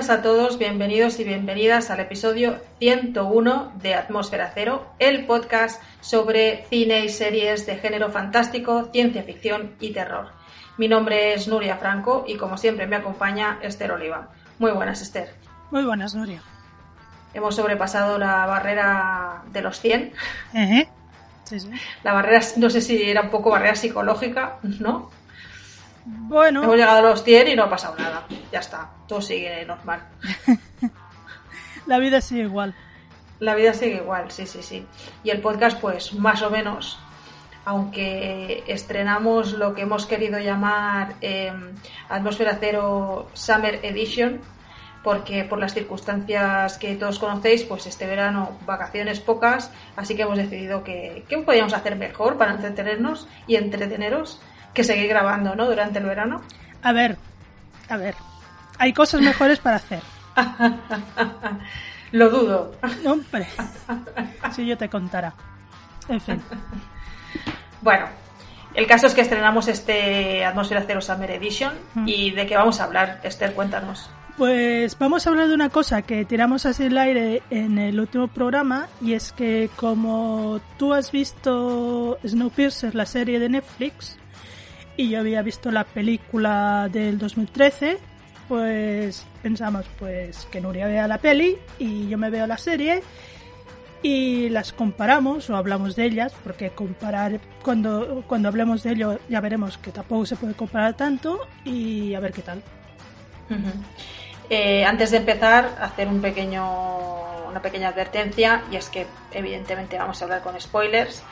Buenas a todos, bienvenidos y bienvenidas al episodio 101 de Atmósfera Cero, el podcast sobre cine y series de género fantástico, ciencia ficción y terror. Mi nombre es Nuria Franco y como siempre me acompaña Esther Oliva. Muy buenas, Esther. Muy buenas, Nuria. Hemos sobrepasado la barrera de los 100. Ejé. Sí, sí. La barrera, no sé si era un poco barrera psicológica, ¿no? Bueno, Hemos llegado a los 100 y no ha pasado nada. Ya está, todo sigue normal. la vida sigue igual. La vida sigue igual, sí, sí, sí. Y el podcast, pues más o menos, aunque estrenamos lo que hemos querido llamar eh, Atmósfera Cero Summer Edition, porque por las circunstancias que todos conocéis, pues este verano vacaciones pocas, así que hemos decidido que qué podíamos hacer mejor para entretenernos y entreteneros que seguir grabando, ¿no? Durante el verano. A ver, a ver. Hay cosas mejores para hacer. Lo dudo. No, hombre. Si yo te contara. En fin. Bueno, el caso es que estrenamos este Atmósfera Cero Summer Edition Mm. y de qué vamos a hablar, Esther, cuéntanos. Pues vamos a hablar de una cosa que tiramos así el aire en el último programa y es que como tú has visto Snowpiercer, la serie de Netflix, y yo había visto la película del 2013, pues pensamos pues que Nuria vea la peli y yo me veo la serie y las comparamos o hablamos de ellas porque comparar cuando cuando hablemos de ello ya veremos que tampoco se puede comparar tanto y a ver qué tal. Eh, antes de empezar, hacer un pequeño, una pequeña advertencia y es que evidentemente vamos a hablar con spoilers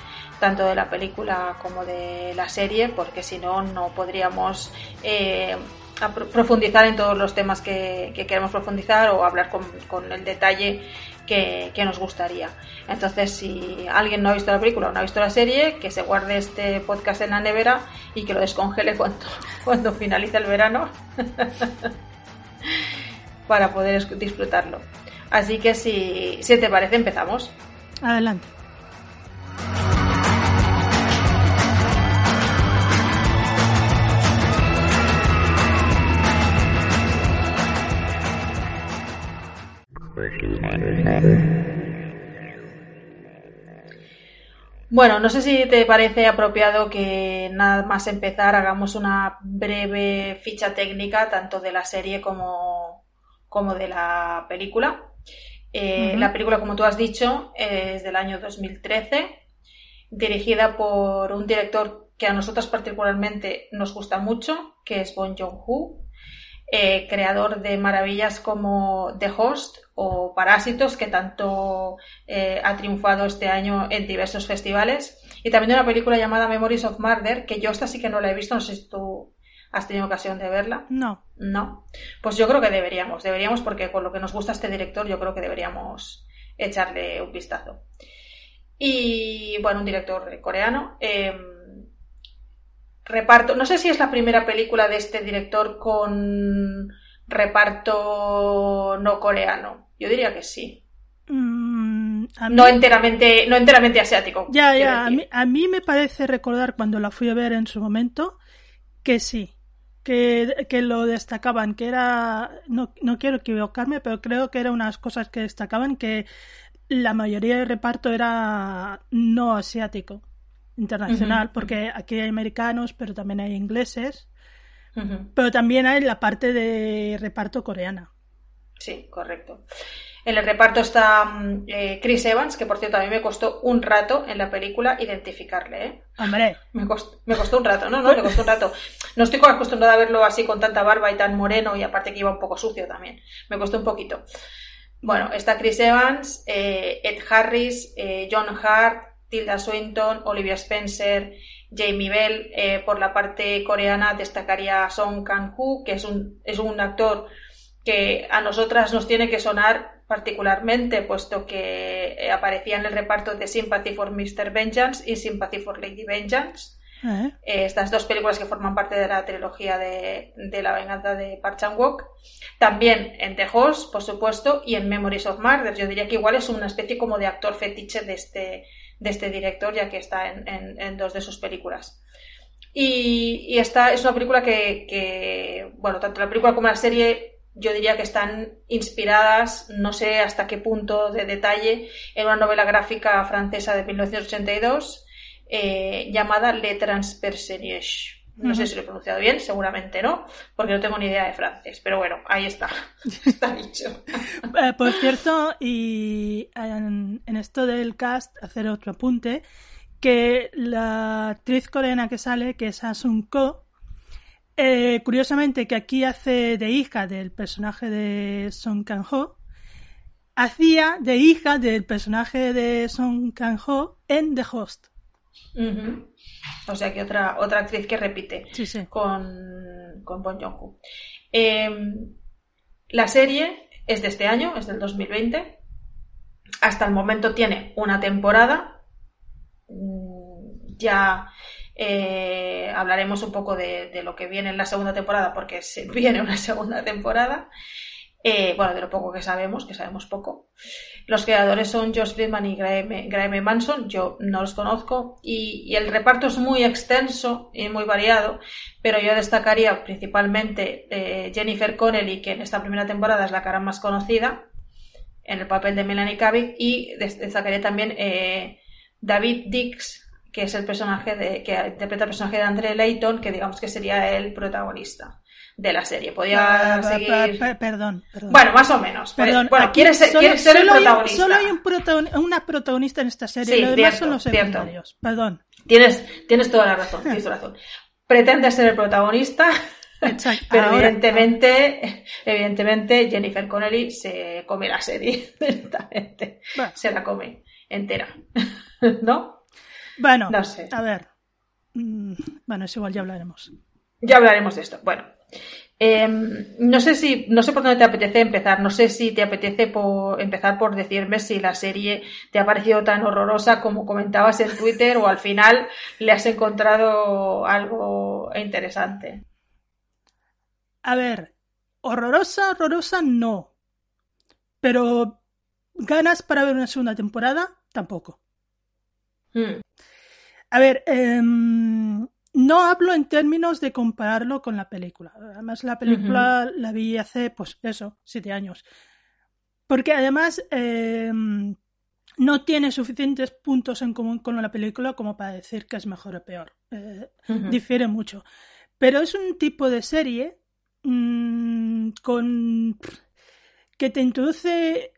tanto de la película como de la serie porque si no no podríamos eh, profundizar en todos los temas que, que queremos profundizar o hablar con, con el detalle que, nos gustaría. Entonces, si alguien no ha visto la película o no ha visto la serie, que se guarde este podcast en la nevera y que lo descongele cuando, cuando finalice el verano para poder disfrutarlo. Así que si, si te parece, empezamos. Adelante. Bueno, no sé si te parece apropiado que nada más empezar hagamos una breve ficha técnica tanto de la serie como, como de la película. Eh. La película, como tú has dicho, es del año 2013, dirigida por un director que a nosotros particularmente nos gusta mucho, que es Bong Joon-ho, eh, creador de maravillas como The Host o Parásitos, que tanto eh, ha triunfado este año en diversos festivales, y también de una película llamada Memories of Murder, que yo esta sí que no la he visto, no sé si tú has tenido ocasión de verla. No. No, pues yo creo que deberíamos, deberíamos porque con lo que nos gusta este director yo creo que deberíamos echarle un vistazo. Y bueno, un director coreano. eh, reparto, no sé si es la primera película de este director con reparto no coreano. Yo diría que sí. Mm, mí- No enteramente, no enteramente asiático. Ya, ya. A mí, a mí me parece recordar cuando la fui a ver en su momento que sí. Que, que lo destacaban, que era. No, no quiero equivocarme, pero creo que eran unas cosas que destacaban que la mayoría del reparto era no asiático, internacional, porque aquí hay americanos, pero también hay ingleses, pero también hay la parte de reparto coreana. Sí, correcto. En el reparto está mm, eh, Chris Evans, que por cierto a mí me costó un rato en la película identificarle. ¿eh? Hombre. Me costó, me costó un rato, no, no, me costó un rato. No estoy acostumbrada a verlo así con tanta barba y tan moreno y aparte que iba un poco sucio también. Me costó un poquito. Bueno, está Chris Evans, eh, Ed Harris, eh, John Hart, Tilda Swinton, Olivia Spencer, Jamie Bell. Eh, por la parte coreana destacaría Song Kang-ho, que es un, es un actor que a nosotras nos tiene que sonar particularmente, puesto que eh, aparecía en el reparto de Sympathy for Mr. Vengeance y Sympathy for Lady Vengeance. ¿Eh? Estas dos películas que forman parte de la trilogía de, de la venganza de Park Chan-wook. También en The Host, por supuesto, y en Memories of Murder. Yo diría que igual es una especie como de actor fetiche de este, de este director, ya que está en, en, dos de sus películas. Y, esta es una película que, que, bueno, tanto la película como la serie yo diría que están inspiradas, no sé hasta qué punto de detalle, en una novela gráfica francesa de 1982 eh, llamada Le Transpersonnage. No sé si lo he pronunciado bien, seguramente no, porque no tengo ni idea de francés, pero bueno, ahí está, está dicho. Eh, por cierto, y en, en, esto del cast, hacer otro apunte, que la actriz coreana que sale, que es Asun Ko, eh, curiosamente que aquí hace de hija del personaje de Song Kang-ho, hacía de hija del personaje de Song Kang-ho en The Host. Uh -huh. O sea que otra, otra actriz que repite sí, sí. con, con Bon Joon-ho. Eh, la serie es de este año, es del 2020. Hasta el momento tiene una temporada. Ya eh, hablaremos un poco de, de, lo que viene en la segunda temporada, porque se viene una segunda temporada. Eh, bueno, de lo poco que sabemos, que sabemos poco. Los creadores son Josh Friedman y Graham Manson, yo no los conozco, y, el reparto es muy extenso y muy variado, pero yo destacaría principalmente eh, Jennifer Connelly, que en esta primera temporada es la cara más conocida, en el papel de Melanie Cavill, y destacaría también eh, David Dix, que es el personaje de, que interpreta el personaje de Andre Layton, que digamos que sería el protagonista de la serie. Podía seguir... Perdón, perdón, Bueno, más o menos. Perdón, bueno, quiere ser, solo, quiere ser el solo protagonista. Hay, solo hay un protagon una protagonista en esta serie, Sí, lo demás cierto, son los cierto. secundarios. Perdón. Tienes, tienes toda la razón, tienes toda la razón. Pretende ser el protagonista, Exacto. pero Ahora- evidentemente, evidentemente Jennifer Connelly se come la serie directamente. Bueno. Se la come entera. ¿No? Bueno, No sé. a ver. Mm, Bueno, es igual, ya hablaremos. Ya hablaremos de esto. Bueno, eh, no sé si, no sé por dónde te apetece empezar. No sé si te apetece por empezar por decirme si la serie te ha parecido tan horrorosa como comentabas en Twitter o al final le has encontrado algo interesante. A ver, horrorosa, horrorosa, no. Pero ganas para ver una segunda temporada, tampoco. Hmm. A ver, em, no hablo en términos de compararlo con la película. Además, la película la vi hace, pues eso, siete años. Porque además em, no tiene suficientes puntos en común con la película como para decir que es mejor o peor. Eh, difiere mucho. Pero es un tipo de serie mm, con que te introduce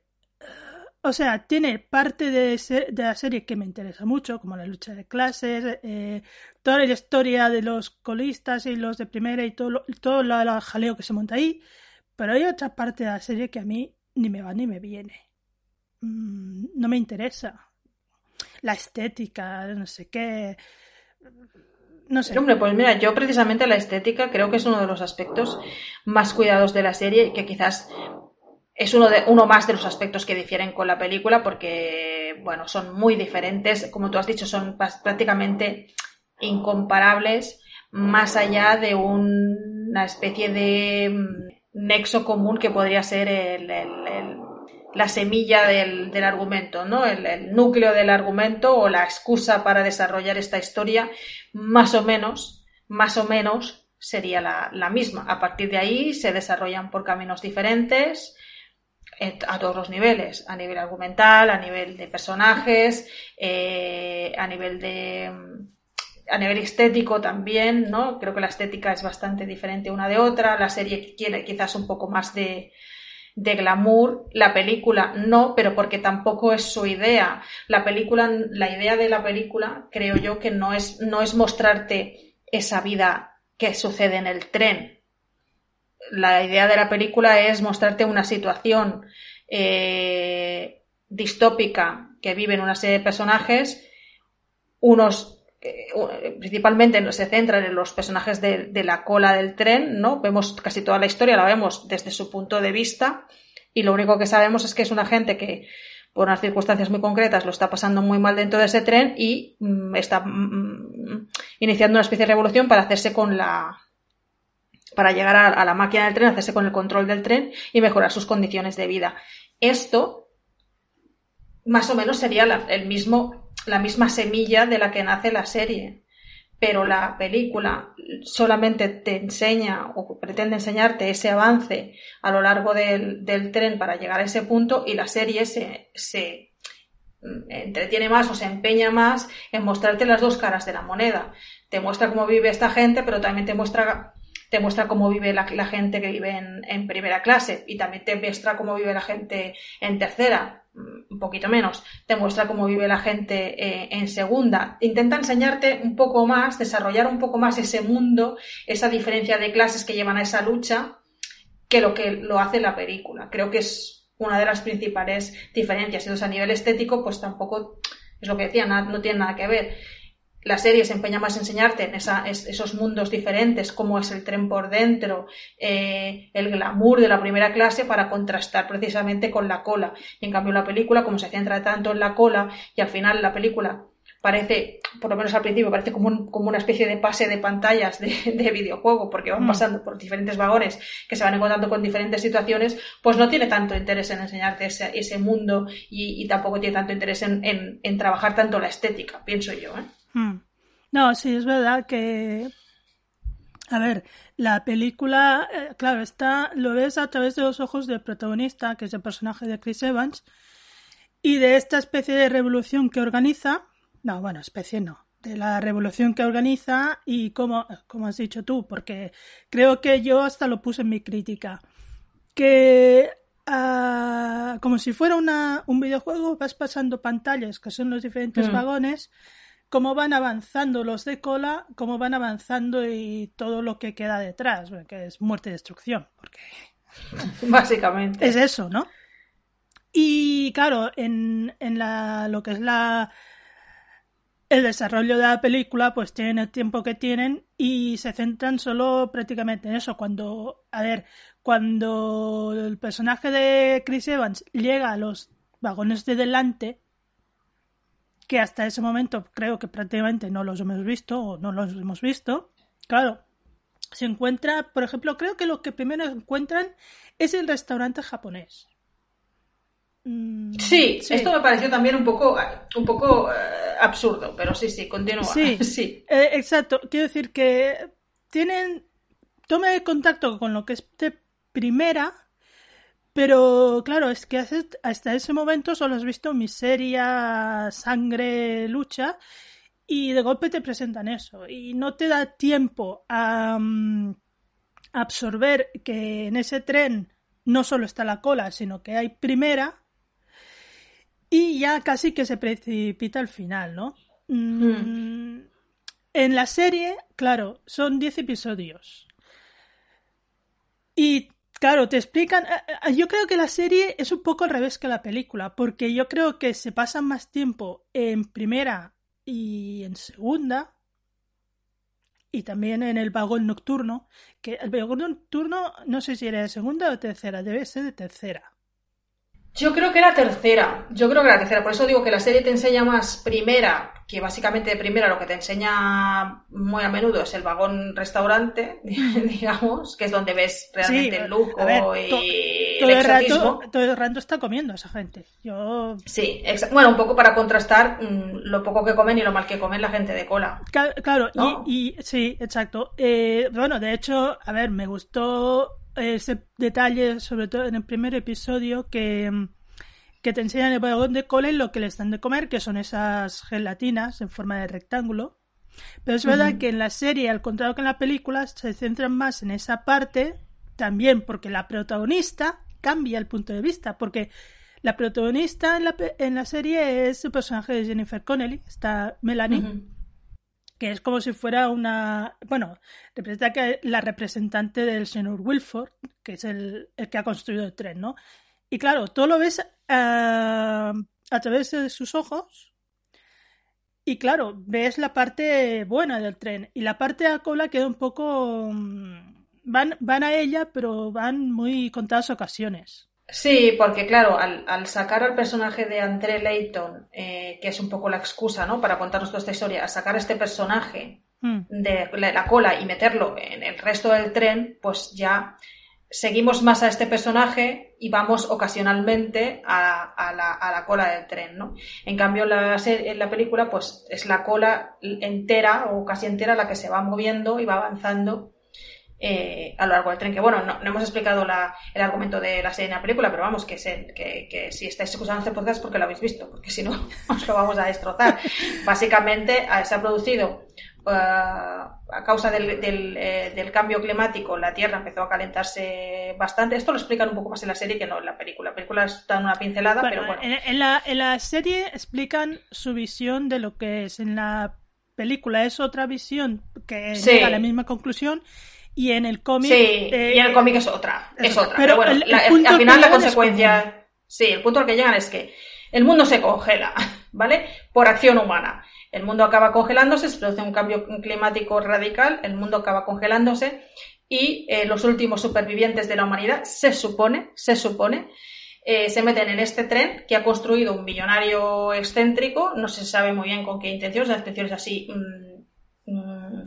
o sea, tiene parte de, se- de la serie que me interesa mucho, como la lucha de clases, eh, toda la historia de los colistas y los de primera y todo, lo- todo la jaleo que se monta ahí, pero hay otra parte de la serie que a mí ni me va ni me viene. Mm, no me interesa. La estética, no sé qué. No sé. Hombre, pues mira, yo precisamente la estética creo que es uno de los aspectos más cuidados de la serie y que quizás es uno, de, uno más de los aspectos que difieren con la película porque, bueno, son muy diferentes. Como tú has dicho, son prácticamente incomparables más allá de un- una especie de mm, nexo común que podría ser la semilla del, del argumento, ¿no? El, núcleo del argumento o la excusa para desarrollar esta historia, más o menos, más o menos sería la, la misma. A partir de ahí se desarrollan por caminos diferentes a todos los niveles, a nivel argumental, a nivel de personajes, eh, a nivel de a nivel estético también, ¿no? Creo que la estética es bastante diferente una de otra. La serie tiene quizás un poco más de, de glamour, la película no, pero porque tampoco es su idea. La película, la idea de la película, creo yo que no es, no es mostrarte esa vida que sucede en el tren. La idea de la película es mostrarte una situación eh, distópica que viven una serie de personajes, unos eh, principalmente se centran en los personajes de, la cola del tren, ¿no? Vemos casi toda la historia, la vemos desde su punto de vista y lo único que sabemos es que es una gente que por unas circunstancias muy concretas lo está pasando muy mal dentro de ese tren y mm, está mm, mm, iniciando una especie de revolución para hacerse con la para llegar a, la máquina del tren, hacerse con el control del tren y mejorar sus condiciones de vida. Esto más o menos sería el mismo la misma semilla de la que nace la serie. Pero la película solamente te enseña o pretende enseñarte ese avance a lo largo del, tren para llegar a ese punto y la serie se, se entretiene más o se empeña más en mostrarte las dos caras de la moneda. Te muestra cómo vive esta gente, pero también te muestra te muestra cómo vive la, gente que vive en, primera clase y también te muestra cómo vive la gente en tercera un poquito menos, te muestra cómo vive la gente eh, en segunda. Intenta enseñarte un poco más, desarrollar un poco más ese mundo, esa diferencia de clases que llevan a esa lucha, que lo que lo hace la película. Creo que es una de las principales diferencias. Entonces, a nivel estético, pues tampoco es lo que decía, no tiene nada que ver la serie se empeña más en enseñarte en esos mundos diferentes, cómo es el tren por dentro, eh, el glamour de la primera clase para contrastar precisamente con la cola. Y en cambio la película, como se centra tanto en la cola y al final la película parece, por lo menos al principio, parece como, como una especie de pase de pantallas de, videojuego, porque van mm. pasando por diferentes vagones que se van encontrando con diferentes situaciones, pues no tiene tanto interés en enseñarte ese, ese mundo y, tampoco tiene tanto interés en, en, en trabajar tanto la estética, pienso yo. ¿eh? Hmm. No, sí, es verdad que. A ver, la película, eh, claro, está, lo ves a través de los ojos del protagonista, que es el personaje de Chris Evans, y de esta especie de revolución que organiza. No, bueno, especie no. De la revolución que organiza y como, como has dicho tú, porque creo que yo hasta lo puse en mi crítica. Que ah, como si fuera una, un videojuego, vas pasando pantallas, que son los diferentes hmm. vagones, cómo van avanzando los de cola, cómo van avanzando y todo lo que queda detrás, que es muerte y destrucción, porque básicamente es eso, ¿no? Y claro, en, en la, lo que es la el desarrollo de la película, pues tienen el tiempo que tienen y se centran solo prácticamente en eso. Cuando, a ver, cuando el personaje de Chris Evans llega a los vagones de delante, que hasta ese momento creo que prácticamente no los hemos visto o no los hemos visto. Claro, se encuentra, por ejemplo, creo que lo que primero encuentran es el restaurante japonés. Mm, sí, esto me pareció también un poco, un poco eh, absurdo, pero sí, sí, continúa. Sí, sí. Eh, exacto. Quiero decir que tienen toma de contacto con lo que es de primera, pero claro, es que hasta ese momento solo has visto miseria, sangre, lucha y de golpe te presentan eso y no te da tiempo a, mm, absorber que en ese tren no solo está la cola, sino que hay primera y ya casi que se precipita al final, ¿no? Mm, hmm. En la serie, claro, son 10 episodios. Y Claro, te explican. Eh, eh, yo creo que la serie es un poco al revés que la película, porque yo creo que se pasan más tiempo en primera y en segunda, y también en el vagón nocturno, que el vagón nocturno no sé si era de segunda o tercera, debe ser de tercera. Yo creo que era tercera, yo creo que era tercera, por eso digo que la serie te enseña más primera, que básicamente de primera lo que te enseña muy a menudo es el vagón restaurante, digamos, que es donde ves realmente el lujo y todo el, rato, todo el rato está comiendo esa gente. Yo... Sí, bueno, un poco para contrastar mm, lo poco que comen y lo mal que comen la gente de cola. Claro, y, sí, exacto. Eh, bueno, de hecho, a ver, me gustó ese detalle, sobre todo en el primer episodio, que, que te enseñan el vagón de cola y lo que les dan de comer, que son esas gelatinas en forma de rectángulo. Pero es verdad que en la serie, al contrario que en la película, se centran más en esa parte, también porque la protagonista cambia el punto de vista, porque la protagonista en la, en la serie es el personaje de Jennifer Connelly, está Melanie, que es como si fuera una, bueno, representa que la representante del señor Wilford, que es el, que ha construido el tren, ¿no? Y claro, todo lo ves ah, a través de sus ojos. Y claro, ves la parte buena del tren. Y la parte la cola queda un poco. Mm, van, van a ella, pero van muy contadas ocasiones. Sí, porque claro, al, sacar al personaje de André Layton, eh, que es un poco la excusa, ¿no? Para contarnos toda esta historia, al sacar este personaje hmm. de la, cola y meterlo en el resto del tren, pues ya seguimos más a este personaje y vamos ocasionalmente a, la, cola del tren, ¿no? En cambio, la, en la película, pues es la cola entera o casi entera la que se va moviendo y va avanzando eh, a lo largo del tren. Que bueno, no, hemos explicado el argumento de la serie en la película, pero vamos, que, que, si estáis escuchando este podcast es porque lo habéis visto, porque si no, os lo vamos a destrozar. Básicamente, se ha producido eh, a causa del, eh, del, cambio climático, la Tierra empezó a calentarse bastante. Esto lo explican un poco más en la serie que no en la película. La película está en una pincelada, pero bueno. En, la, en la serie explican su visión de lo que es. En la película es otra visión que llega a la misma conclusión y en el cómic. Sí, y en el cómic es otra. Es, otra. Pero, bueno, al final la consecuencia. Sí, el punto al que llegan es que el mundo se congela, ¿vale? Por acción humana. El mundo acaba congelándose, se produce un cambio climático radical, el mundo acaba congelándose y eh, los últimos supervivientes de la humanidad, se supone, se supone, eh, se meten en este tren que ha construido un millonario excéntrico, no se sabe muy bien con qué intenciones, las intenciones así mm, mm,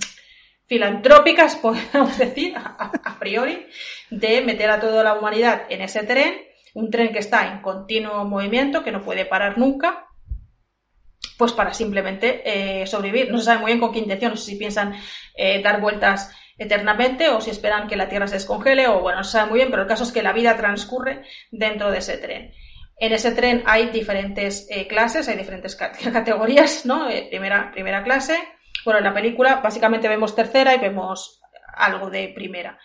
filantrópicas, podemos decir, a, priori, de meter a toda la humanidad en ese tren, un tren que está en continuo movimiento, que no puede parar nunca, pues para simplemente eh, sobrevivir. No se sabe muy bien con qué intención, no sé si piensan eh, dar vueltas eternamente o si esperan que la Tierra se descongele o bueno, no se sabe muy bien, pero el caso es que la vida transcurre dentro de ese tren. En ese tren hay diferentes eh, clases, hay diferentes categorías, ¿no? primera, primera clase, bueno, en la película básicamente vemos tercera y vemos algo de primera.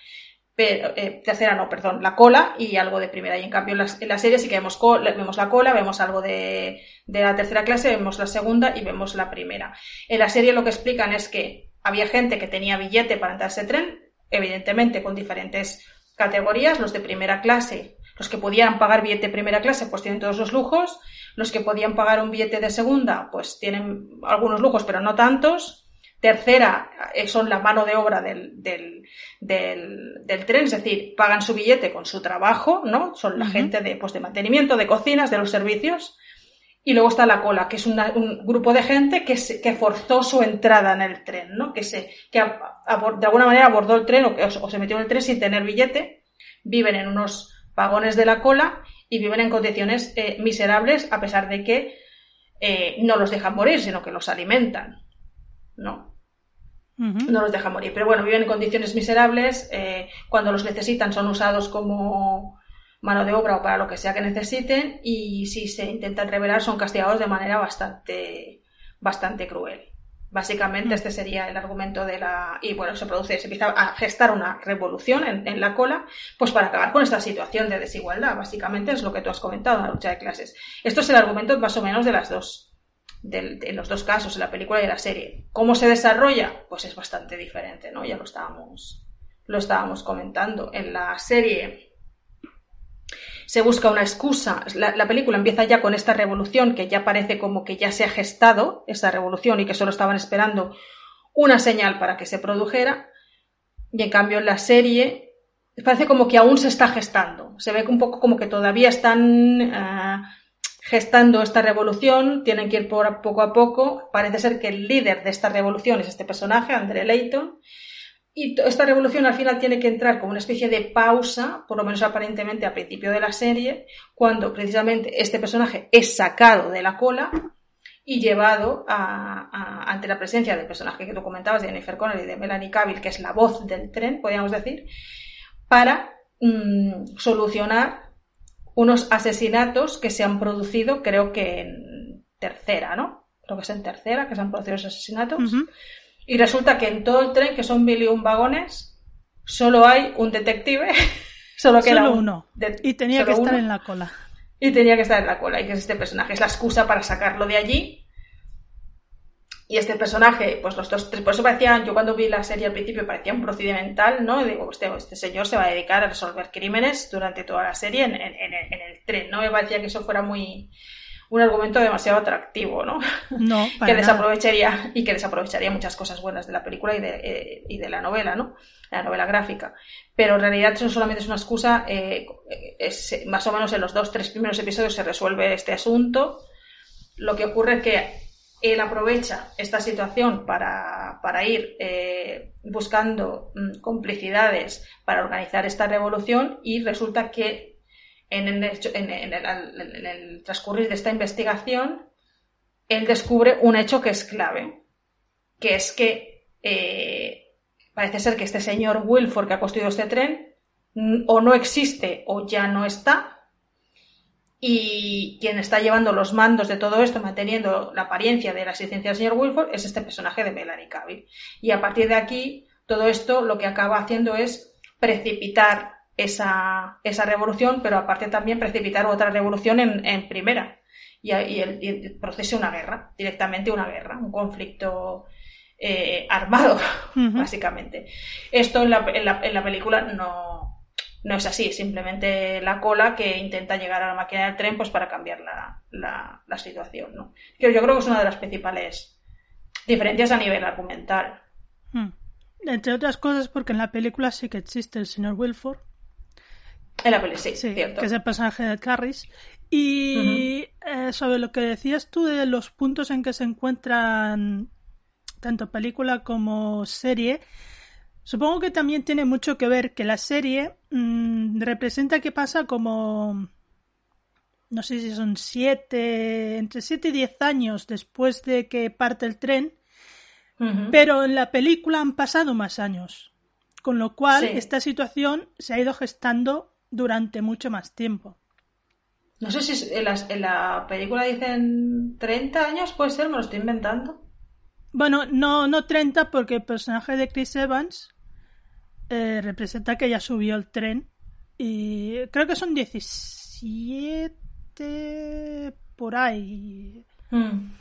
Pero, eh, tercera no, perdón, la cola y algo de primera. Y en cambio en la, serie sí que vemos, vemos la cola, vemos algo de, de, la tercera clase, vemos la segunda y vemos la primera. En la serie lo que explican es que había gente que tenía billete para entrar a ese tren, evidentemente con diferentes categorías, los de primera clase, los que podían pagar billete de primera clase, pues tienen todos los lujos, los que podían pagar un billete de segunda, pues tienen algunos lujos, pero no tantos, Tercera eh, son la mano de obra del, del, del, tren, es decir, pagan su billete con su trabajo, ¿no? Son la gente de, pues, de mantenimiento, de cocinas, de los servicios. Y luego está la cola, que es un grupo de gente que, que forzó su entrada en el tren, ¿no? Que, se, que de alguna manera abordó el tren o, se metió en el tren sin tener billete. Viven en unos vagones de la cola y viven en condiciones eh, miserables a pesar de que eh, no los dejan morir, sino que los alimentan. ¿no? No los deja morir. Pero bueno, viven en condiciones miserables. Eh, cuando los necesitan son usados como mano de obra o para lo que sea que necesiten. Y si se intentan rebelar son castigados de manera bastante, bastante cruel. Básicamente este sería el argumento de la... Y bueno, se produce, se empieza a gestar una revolución en, en, la cola, pues para acabar con esta situación de desigualdad. Básicamente es lo que tú has comentado, la lucha de clases. Esto es el argumento más o menos de las dos, en los dos casos, en la película y en la serie. ¿Cómo se desarrolla? Pues es bastante diferente, ¿no? Ya lo estábamos, lo estábamos comentando. En la serie se busca una excusa. La, película empieza ya con esta revolución que ya parece como que ya se ha gestado esa revolución y que solo estaban esperando una señal para que se produjera. Y en cambio en la serie parece como que aún se está gestando. Se ve un poco como que todavía están eh, gestando esta revolución, tienen que ir poco a poco. Parece ser que el líder de esta revolución es este personaje, André Layton. Y esta revolución al final tiene que entrar como una especie de pausa, por lo menos aparentemente al principio de la serie, cuando precisamente este personaje es sacado de la cola y llevado ante la presencia del personaje que tú comentabas, de Jennifer Connelly y de Melanie Cavill, que es la voz del tren, podríamos decir, para mm, solucionar unos asesinatos que se han producido, creo que en tercera, ¿no? Creo que es en tercera que se han producido esos asesinatos. Y resulta que en todo el tren, que son mil y un vagones, solo hay un detective Solo que Solo uno. y tenía que estar en la cola. Y tenía que estar en la cola. Y que es este personaje. Es la excusa para sacarlo de allí. Y este personaje, pues los dos, por eso parecía, yo cuando vi la serie al principio parecía un procedimental, ¿no? Y digo, este, este señor se va a dedicar a resolver crímenes durante toda la serie en, en, en el tren, ¿no? Me parecía que eso fuera muy, un argumento demasiado atractivo, ¿no? No, que desaprovecharía y que desaprovecharía muchas cosas buenas de la película y de, eh, y de la novela, ¿no? La novela gráfica. Pero en realidad eso solamente es una excusa. Eh, es, más o menos en los dos, tres primeros episodios se resuelve este asunto. Lo que ocurre es que él aprovecha esta situación para, para ir eh, buscando mm, complicidades para organizar esta revolución y resulta que en el, transcurrir de esta investigación, él descubre un hecho que es clave, que es que eh, parece ser que este señor Wilford que ha construido este tren o no existe o ya no está, y quien está llevando los mandos de todo esto, manteniendo la apariencia de la existencia del señor Wilford, es este personaje de Melanie Cavill. Y a partir de aquí, todo esto lo que acaba haciendo es precipitar esa, esa revolución, pero aparte también precipitar otra revolución en, en primera y, y, el, y, una guerra, directamente una guerra, un conflicto eh, armado, básicamente. Esto en la, en la, en la película no, no es así, simplemente la cola que intenta llegar a la máquina del tren pues para cambiar la, la, la situación. ¿no? Yo, yo creo que es una de las principales diferencias a nivel argumental. Hmm. Entre otras cosas porque en la película sí que existe el señor Wilford, en la peli, sí, cierto. Que es el personaje de Carris. Y eh, sobre lo que decías tú de los puntos en que se encuentran tanto película como serie, supongo que también tiene mucho que ver que la serie mmm, representa que pasa como no sé si son siete, entre siete y diez años después de que parte el tren, pero en la película han pasado más años. Con lo cual, sí. esta situación se ha ido gestando durante mucho más tiempo. No sé si en la, en la película dicen 30 años, puede ser, me lo estoy inventando. Bueno, no, no 30 porque el personaje de Chris Evans eh, representa que ya subió el tren y creo que son 17 por ahí. Mm.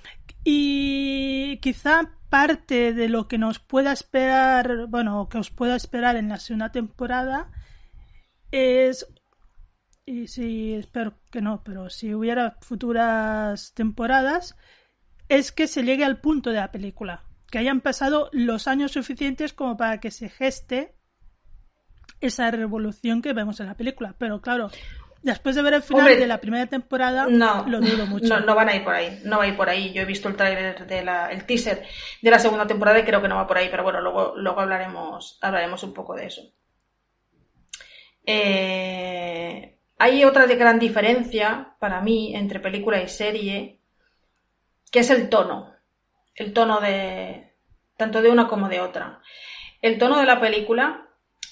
Y quizá parte de lo que nos pueda esperar, bueno, que os pueda esperar en la segunda temporada es y sí, espero que no, pero si hubiera futuras temporadas, es que se llegue al punto de la película, que hayan pasado los años suficientes como para que se geste esa revolución que vemos en la película. Pero claro, después de ver el final Hombre, de la primera temporada, no, lo dudo mucho. No, no, van a ir por ahí, no va a ir por ahí. Yo he visto el trailer de la, el teaser de la segunda temporada y creo que no va por ahí, pero bueno, luego, luego hablaremos, hablaremos un poco de eso. Eh, hay otra gran diferencia para mí entre película y serie, que es el tono. El tono de tanto de una como de otra. El tono de la película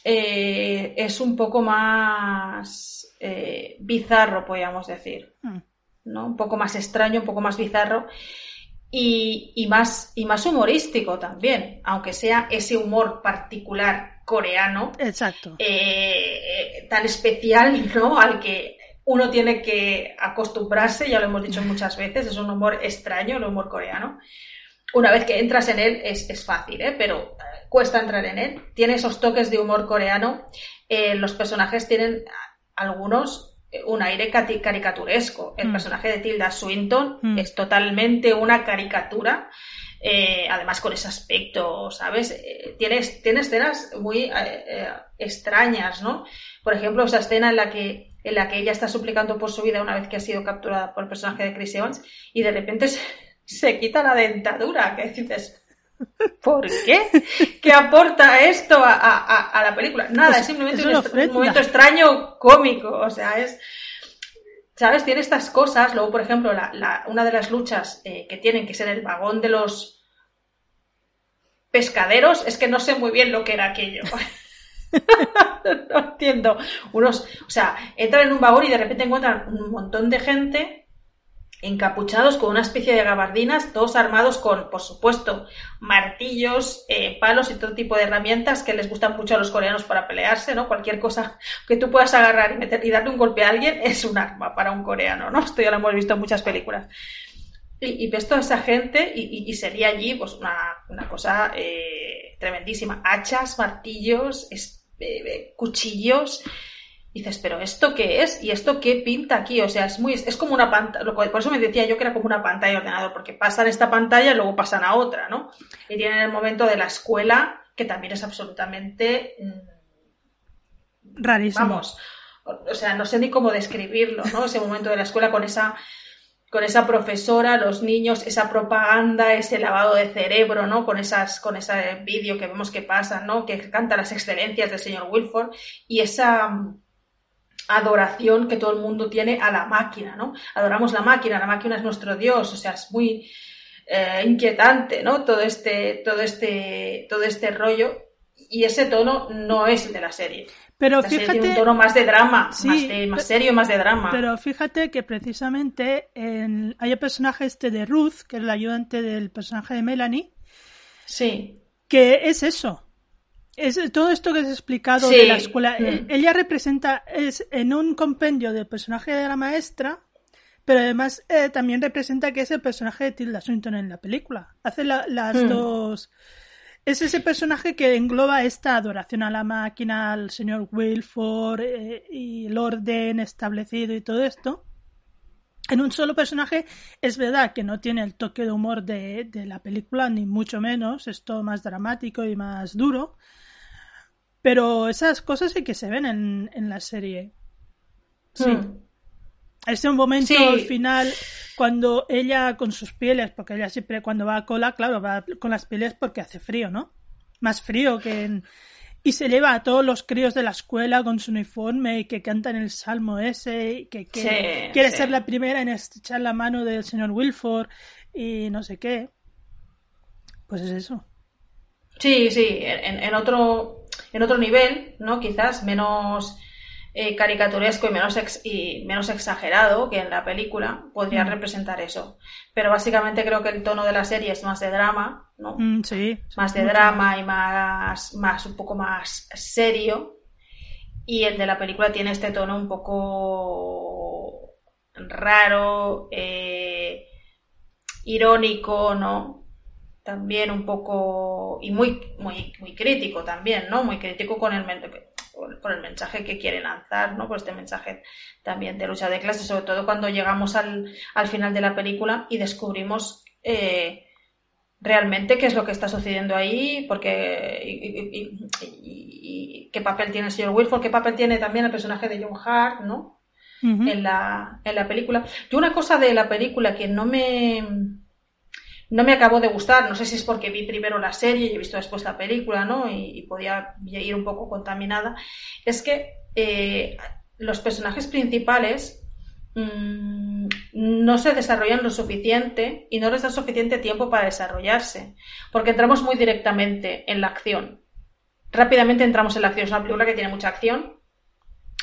eh, es un poco más eh, bizarro, podríamos decir. Mm. ¿no? Un poco más extraño, un poco más bizarro. Y, y, más, y más humorístico también, aunque sea ese humor particular coreano. Exacto. Eh, tan especial, ¿no? Al que uno tiene que acostumbrarse, ya lo hemos dicho muchas veces, es un humor extraño, el humor coreano. Una vez que entras en él es, es fácil, ¿eh? pero cuesta entrar en él. Tiene esos toques de humor coreano. Eh, los personajes tienen algunos eh, un aire caricaturesco. El mm. personaje de Tilda Swinton mm. es totalmente una caricatura eh, además con ese aspecto, ¿sabes? Eh, tiene, tiene, escenas muy eh, extrañas, ¿no? Por ejemplo, esa escena en la que en la que ella está suplicando por su vida una vez que ha sido capturada por el personaje de Chris Evans y de repente se, se quita la dentadura, que dices, ¿Por qué? ¿Qué aporta esto a, a, a la película? Nada, pues es simplemente un, un, momento extraño cómico. O sea, es. ¿Sabes? Tiene estas cosas. Luego, por ejemplo, la, la, una de las luchas eh, que tienen que ser el vagón de los pescaderos, es que no sé muy bien lo que era aquello. no entiendo. Unos, o sea, entran en un vagón y de repente encuentran un montón de gente encapuchados con una especie de gabardinas, todos armados con, por supuesto, martillos, eh, palos y todo tipo de herramientas que les gustan mucho a los coreanos para pelearse, ¿no? Cualquier cosa que tú puedas agarrar y, meter, y darle un golpe a alguien es un arma para un coreano, ¿no? Esto ya lo hemos visto en muchas películas. Y, ves toda esa gente y, sería allí pues una, cosa eh, tremendísima. Hachas, martillos, eh, cuchillos dices, pero ¿esto qué es? ¿Y esto qué pinta aquí? O sea, es muy, es como una pantalla, por eso me decía yo que era como una pantalla de ordenador, porque pasan esta pantalla y luego pasan a otra, ¿no? Y tienen el momento de la escuela, que también es absolutamente... Mm, Rarísimo. Vamos, o sea, no sé ni cómo describirlo, ¿no? Ese momento de la escuela con esa con esa profesora, los niños, esa propaganda, ese lavado de cerebro, ¿no? Con esas, con ese vídeo que vemos que pasa, ¿no? Que canta las excelencias del señor Wilford y esa, adoración que todo el mundo tiene a la máquina, ¿no? Adoramos la máquina, la máquina es nuestro Dios, o sea, es muy eh, inquietante, ¿no? Todo este, todo este, todo este rollo y ese tono no es el de la serie. Pero fíjate, tiene un tono más de drama, más, de, más serio, más de drama. Pero fíjate que precisamente en, hay el personaje este de Ruth, que es el ayudante del personaje de Melanie. Sí. Que es eso es todo esto que has explicado de la escuela. Mm. Eh, ella representa, es en un compendio del personaje de la maestra, pero además eh, también representa que es el personaje de Tilda Swinton en la película. Hace las mm. dos. Es ese personaje que engloba esta adoración a la máquina, al señor Wilford eh, y el orden establecido y todo esto. En un solo personaje es verdad que no tiene el toque de humor de, de la película, ni mucho menos, es todo más dramático y más duro, pero esas cosas sí que se ven en, en la serie. Sí. Hmm. Ese momento al final, cuando ella con sus pieles, porque ella siempre cuando va a cola, claro, va con las pieles porque hace frío, ¿no? Más frío que en... Y se lleva a todos los críos de la escuela con su uniforme y que cantan el salmo ese, y que, quiere ser la primera en estrechar la mano del señor Wilford y no sé qué. Pues es eso. Sí, sí, en, en otro en otro nivel, ¿no? Quizás menos eh, caricaturesco y menos, y menos exagerado que en la película, podría mm. representar eso. Pero básicamente creo que el tono de la serie es más de drama, ¿no? Mm, sí. Más de drama y más, más, un poco más serio. Y el de la película tiene este tono un poco raro, eh, irónico, ¿no? También un poco y muy muy muy crítico también no muy crítico con el por el mensaje que quiere lanzar no por este mensaje también de lucha de clases sobre todo cuando llegamos al, al final de la película y descubrimos eh, realmente qué es lo que está sucediendo ahí porque y, qué papel tiene el señor Wilford qué papel tiene también el personaje de John Hart no en la en la película. Yo una cosa de la película que no me no me acabó de gustar, no sé si es porque vi primero la serie y he visto después la película, ¿no? Y, podía ir un poco contaminada, es que eh, los personajes principales mm, no se desarrollan lo suficiente y no les da suficiente tiempo para desarrollarse, porque entramos muy directamente en la acción. Rápidamente entramos en la acción, es una película que tiene mucha acción.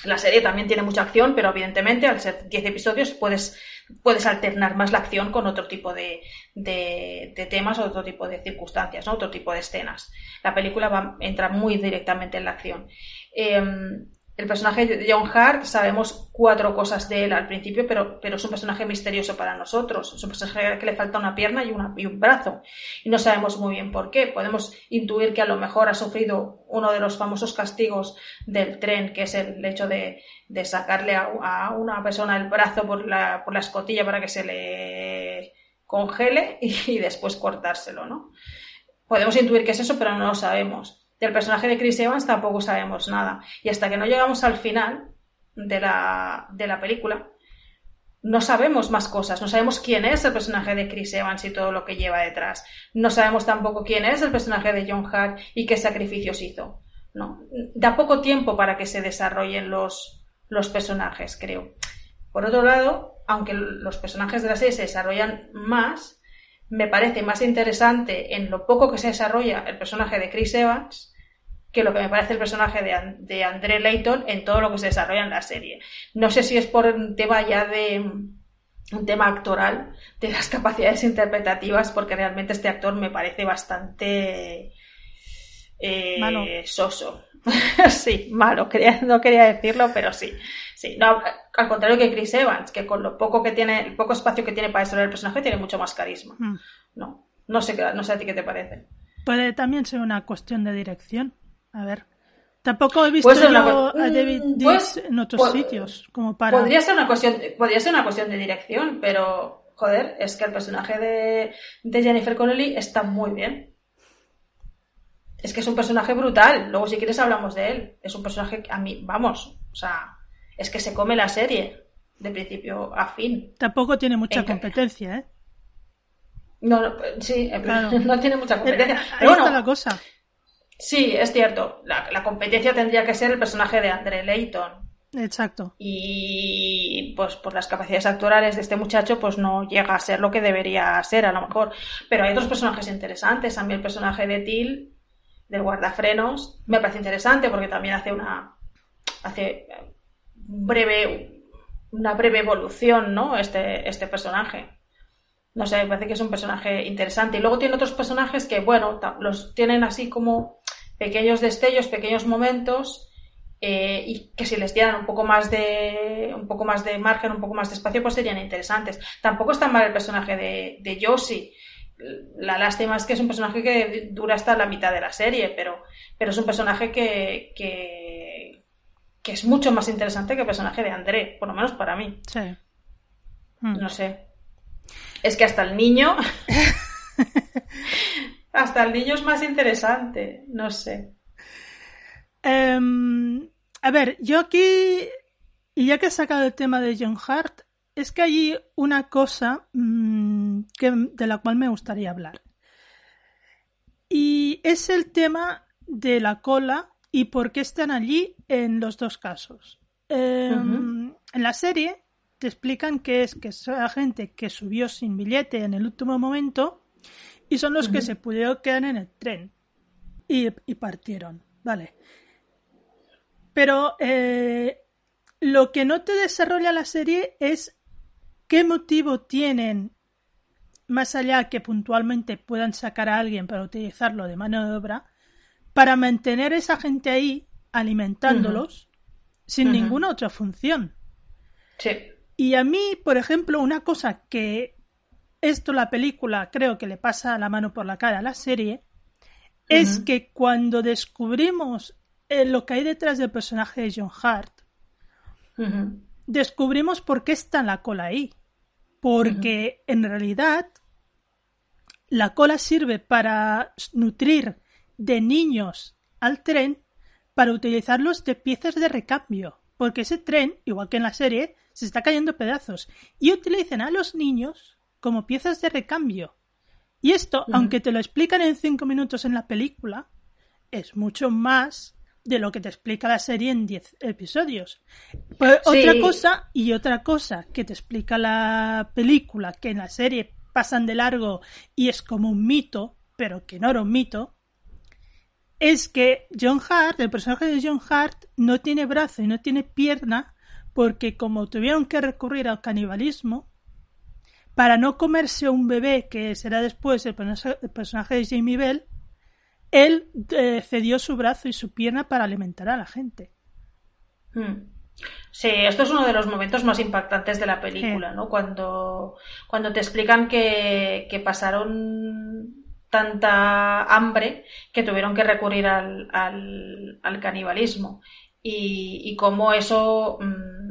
La serie también tiene mucha acción, pero evidentemente al ser 10 episodios puedes puedes alternar más la acción con otro tipo de, de, temas o otro tipo de circunstancias, otro tipo de escenas. La película va a entrar muy directamente en la acción. Em, el personaje de John Hart, sabemos cuatro cosas de él al principio, pero, pero es un personaje misterioso para nosotros. Es un personaje que le falta una pierna y, una, y un brazo. Y no sabemos muy bien por qué. Podemos intuir que a lo mejor ha sufrido uno de los famosos castigos del tren, que es el hecho de, de sacarle a, una persona el brazo por la, por la escotilla para que se le congele y, después cortárselo, ¿no? Podemos intuir que es eso, pero no lo sabemos. Del personaje de Chris Evans tampoco sabemos nada. Y hasta que no llegamos al final de la, de la película, no sabemos más cosas, no sabemos quién es el personaje de Chris Evans y todo lo que lleva detrás. No sabemos tampoco quién es el personaje de John Hart y qué sacrificios hizo. No, da poco tiempo para que se desarrollen los, los personajes, creo. Por otro lado, aunque los personajes de la serie se desarrollan más, me parece más interesante en lo poco que se desarrolla el personaje de Chris Evans que lo que me parece el personaje de, de André Layton en todo lo que se desarrolla en la serie. No sé si es por un tema ya de un tema actoral de las capacidades interpretativas, porque realmente este actor me parece bastante eh, soso. sí, malo, no quería decirlo, pero sí. sí no, al contrario que Chris Evans, que con lo poco que tiene, el poco espacio que tiene para desarrollar el personaje, tiene mucho más carisma. Mm. No, no sé, no sé a ti qué te parece. Puede también ser una cuestión de dirección. A ver. Tampoco he visto yo a David mm, pues, en otros sitios como para. Podría ser una cuestión, podría ser una cuestión de dirección, pero joder, es que el personaje de, de Jennifer Connelly está muy bien. Es que es un personaje brutal. Luego, si quieres, hablamos de él. Es un personaje que a mí, vamos, o sea, es que se come la serie de principio a fin. Tampoco tiene mucha competencia, ¿eh? No, no sí, no tiene mucha competencia. Eh, ahí está la cosa. Sí, es cierto. La, competencia tendría que ser el personaje de André Layton. Exacto. Y pues por las capacidades actorales de este muchacho, pues no llega a ser lo que debería ser, a lo mejor. Pero hay otros personajes interesantes. A mí el personaje de Till, del guardafrenos, me parece interesante porque también hace una. hace breve. una breve evolución, ¿no? Este, este personaje. No sé, me parece que es un personaje interesante. Y luego tiene otros personajes que, bueno, los tienen así como pequeños destellos, pequeños momentos, eh, y que si les dieran un poco más de un poco más de margen, un poco más de espacio, pues serían interesantes. Tampoco está mal el personaje de, de Josie. La lástima es que es un personaje que dura hasta la mitad de la serie, pero, pero es un personaje que, que, que es mucho más interesante que el personaje de André, por lo menos para mí. Sí. No sé. Es que hasta el niño. hasta el niño es más interesante. No sé. Em, a ver, yo aquí. Y ya que he sacado el tema de John Hart, es que hay una cosa mm, que, de la cual me gustaría hablar. Y es el tema de la cola y por qué están allí en los dos casos. Em, en la serie te explican que es que es la gente que subió sin billete en el último momento y son los que se pudieron quedar en el tren y, partieron, ¿vale? Pero eh, lo que no te desarrolla la serie es qué motivo tienen, más allá que puntualmente puedan sacar a alguien para utilizarlo de mano de obra, para mantener a esa gente ahí alimentándolos sin ninguna otra función. Sí. Y a mí, por ejemplo, una cosa que esto la película creo que le pasa la mano por la cara a la serie, es que cuando descubrimos eh, lo que hay detrás del personaje de John Hart, descubrimos por qué está en la cola ahí. Porque en realidad la cola sirve para nutrir de niños al tren para utilizarlos de piezas de recambio. Porque ese tren, igual que en la serie, se está cayendo pedazos y utilizan a los niños como piezas de recambio. Y esto, aunque te lo explican en cinco minutos en la película, es mucho más de lo que te explica la serie en diez episodios. Pues otra cosa y otra cosa que te explica la película, que en la serie pasan de largo y es como un mito, pero que no era un mito, es que John Hart, el personaje de John Hart, no tiene brazo y no tiene pierna porque como tuvieron que recurrir al canibalismo, para no comerse un bebé, que será después el, personaje de Jamie Bell, él eh, cedió su brazo y su pierna para alimentar a la gente. Hmm. Sí, esto es uno de los momentos más impactantes de la película, ¿no? Cuando, cuando te explican que, que, pasaron tanta hambre que tuvieron que recurrir al, al, canibalismo y, y cómo eso mm,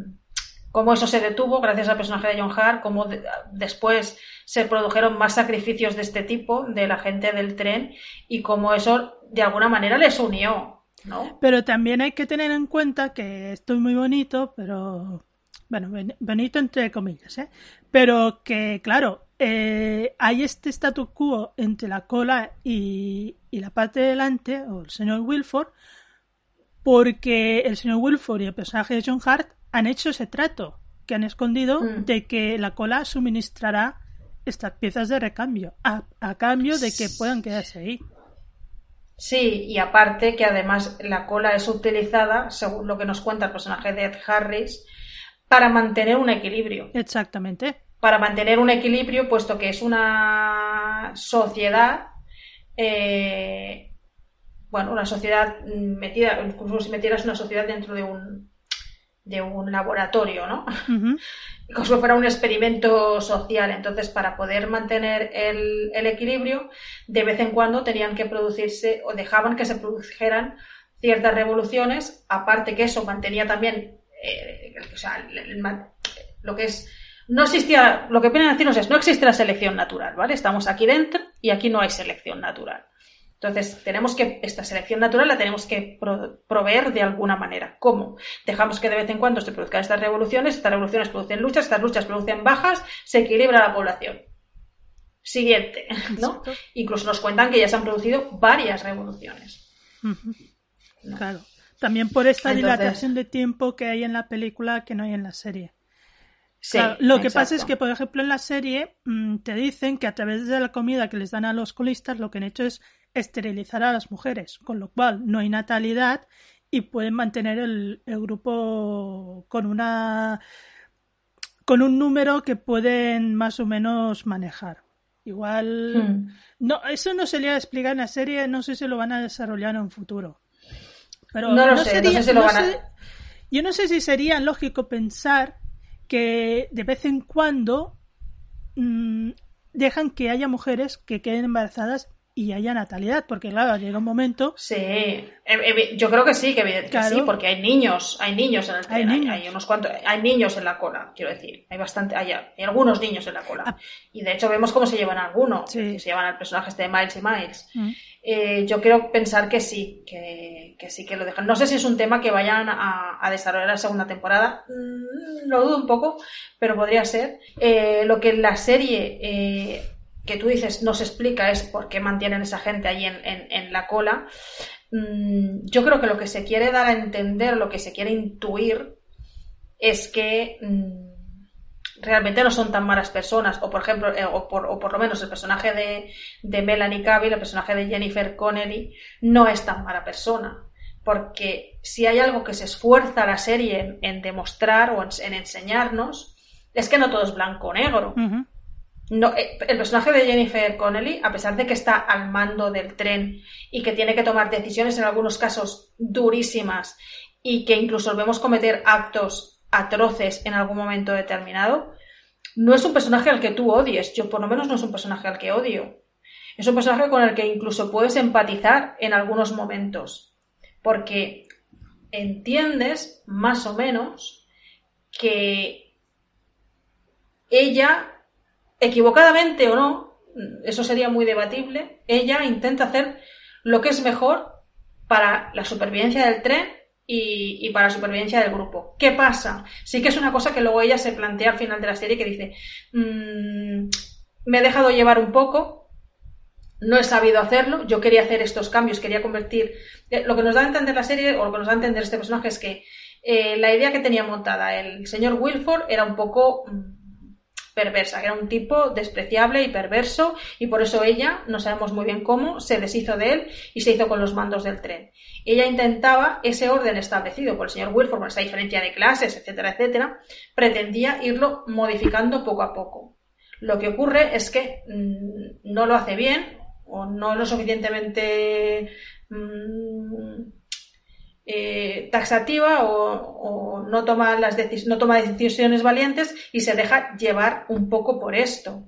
cómo eso se detuvo gracias al personaje de John Hart, cómo después se produjeron más sacrificios de este tipo de la gente del tren y cómo eso de alguna manera les unió. ¿no? Pero también hay que tener en cuenta que esto es muy bonito, pero bueno, bonito entre comillas, ¿eh? pero que claro, eh, hay este statu quo entre la cola y, y la parte de delante, o el señor Wilford, porque el señor Wilford y el personaje de John Hart han hecho ese trato, que han escondido mm. de que la cola suministrará estas piezas de recambio, a, cambio de que puedan quedarse ahí. Sí, y aparte que además la cola es utilizada, según lo que nos cuenta el personaje de Ed Harris, para mantener un equilibrio. Exactamente. para mantener un equilibrio, puesto que es una sociedad, eh, bueno, una sociedad metida, incluso si metieras una sociedad dentro de un, de un laboratorio, ¿no? Como si fuera un experimento social. Entonces, para poder mantener el, el, equilibrio, de vez en cuando tenían que producirse o dejaban que se produjeran ciertas revoluciones, aparte que eso mantenía también, eh, o sea, lo que es no existía, lo que vienen a decirnos es, no existe la selección natural, ¿vale? Estamos aquí dentro y aquí no hay selección natural. Entonces, tenemos que, esta selección natural la tenemos que proveer de alguna manera. ¿Cómo? Dejamos que de vez en cuando se produzcan estas revoluciones, estas revoluciones producen luchas, estas luchas producen bajas, se equilibra la población. Siguiente, ¿no? Incluso nos cuentan que ya se han producido varias revoluciones. Claro. También por esta dilatación de tiempo que hay en la película que no hay en la serie. lo que pasa es que, por ejemplo, en la serie mm, te dicen que a través de la comida que les dan a los colistas, lo que han hecho es esterilizar a las mujeres, con lo cual no hay natalidad y pueden mantener el, grupo con una con un número que pueden más o menos manejar. Igual hmm. no, eso no se le ha explicado en la serie, no sé si lo van a desarrollar en un futuro. Pero no, sé, yo no sé si sería lógico pensar que de vez en cuando mm, dejan que haya mujeres que queden embarazadas y haya natalidad, porque claro, llega un momento. Sí, yo creo que sí, que, sí, porque hay niños, hay niños en el tren, hay, unos cuantos, hay niños en la cola, quiero decir, hay bastante, hay, algunos niños en la cola. Ah. Y de hecho vemos cómo se llevan a algunos, se llevan al personaje este de Miles y Miles. Mm. Eh, yo quiero pensar que sí, que, sí que lo dejan. No sé si es un tema que vayan a, desarrollar la segunda temporada, mm, lo dudo un poco, pero podría ser. Eh, lo que la serie eh, que tú dices nos explica es por qué mantienen esa gente ahí en, la cola. Mm, yo creo que lo que se quiere dar a entender, lo que se quiere intuir, es que mm, realmente no son tan malas personas. O por ejemplo, eh, o, por, lo menos el personaje de, de Melanie Cavill, el personaje de Jennifer Connelly, no es tan mala persona. Porque si hay algo que se esfuerza la serie en, demostrar o en, enseñarnos, es que no todo es blanco o negro. No, eh, el personaje de Jennifer Connelly, a pesar de que está al mando del tren y que tiene que tomar decisiones en algunos casos durísimas y que incluso vemos cometer actos atroces en algún momento determinado, no es un personaje al que tú odies. Yo por lo menos no es un personaje al que odio. Es un personaje con el que incluso puedes empatizar en algunos momentos. Porque entiendes, más o menos, que ella equivocadamente o no, eso sería muy debatible, ella intenta hacer lo que es mejor para la supervivencia del tren y, para la supervivencia del grupo. ¿Qué pasa? Sí que es una cosa que luego ella se plantea al final de la serie que dice, mm, me he dejado llevar un poco, no he sabido hacerlo, yo quería hacer estos cambios, quería convertir... Eh, lo que nos da a entender la serie, o lo que nos da a entender este personaje es que eh, la idea que tenía montada el señor Wilford era un poco mm, perversa, que era un tipo despreciable y perverso y por eso ella, no sabemos muy bien cómo, se deshizo de él y se hizo con los mandos del tren. Ella intentaba ese orden establecido por el señor Wilford, esa diferencia de clases, etcétera, etcétera, pretendía irlo modificando poco a poco. Lo que ocurre es que mm, no lo hace bien o no lo suficientemente mm, eh, taxativa o, no, toma las no toma decisiones valientes y se deja llevar un poco por esto.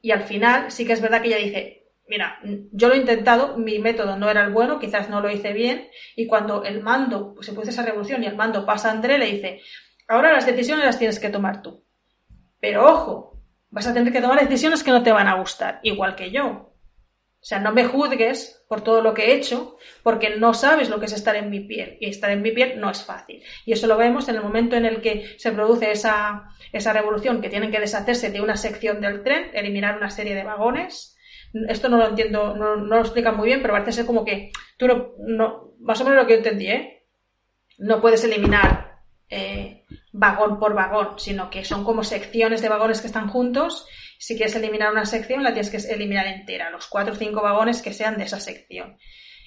Y al final sí que es verdad que ella dice, mira, yo lo he intentado, mi método no era el bueno, quizás no lo hice bien, y cuando el mando, pues se produce esa revolución y el mando pasa a André, le dice, ahora las decisiones las tienes que tomar tú. Pero ojo, vas a tener que tomar decisiones que no te van a gustar, igual que yo. O sea, no me juzgues por todo lo que he hecho, porque no sabes lo que es estar en mi piel. Y estar en mi piel no es fácil. Y eso lo vemos en el momento en el que se produce esa, esa revolución, que tienen que deshacerse de una sección del tren, eliminar una serie de vagones. Esto no lo entiendo, no, lo explica muy bien, pero parece ser como que tú no, más o menos lo que entendí, ¿eh? No puedes eliminar eh, vagón por vagón, sino que son como secciones de vagones que están juntos si quieres eliminar una sección, la tienes que eliminar entera, los cuatro o cinco vagones que sean de esa sección.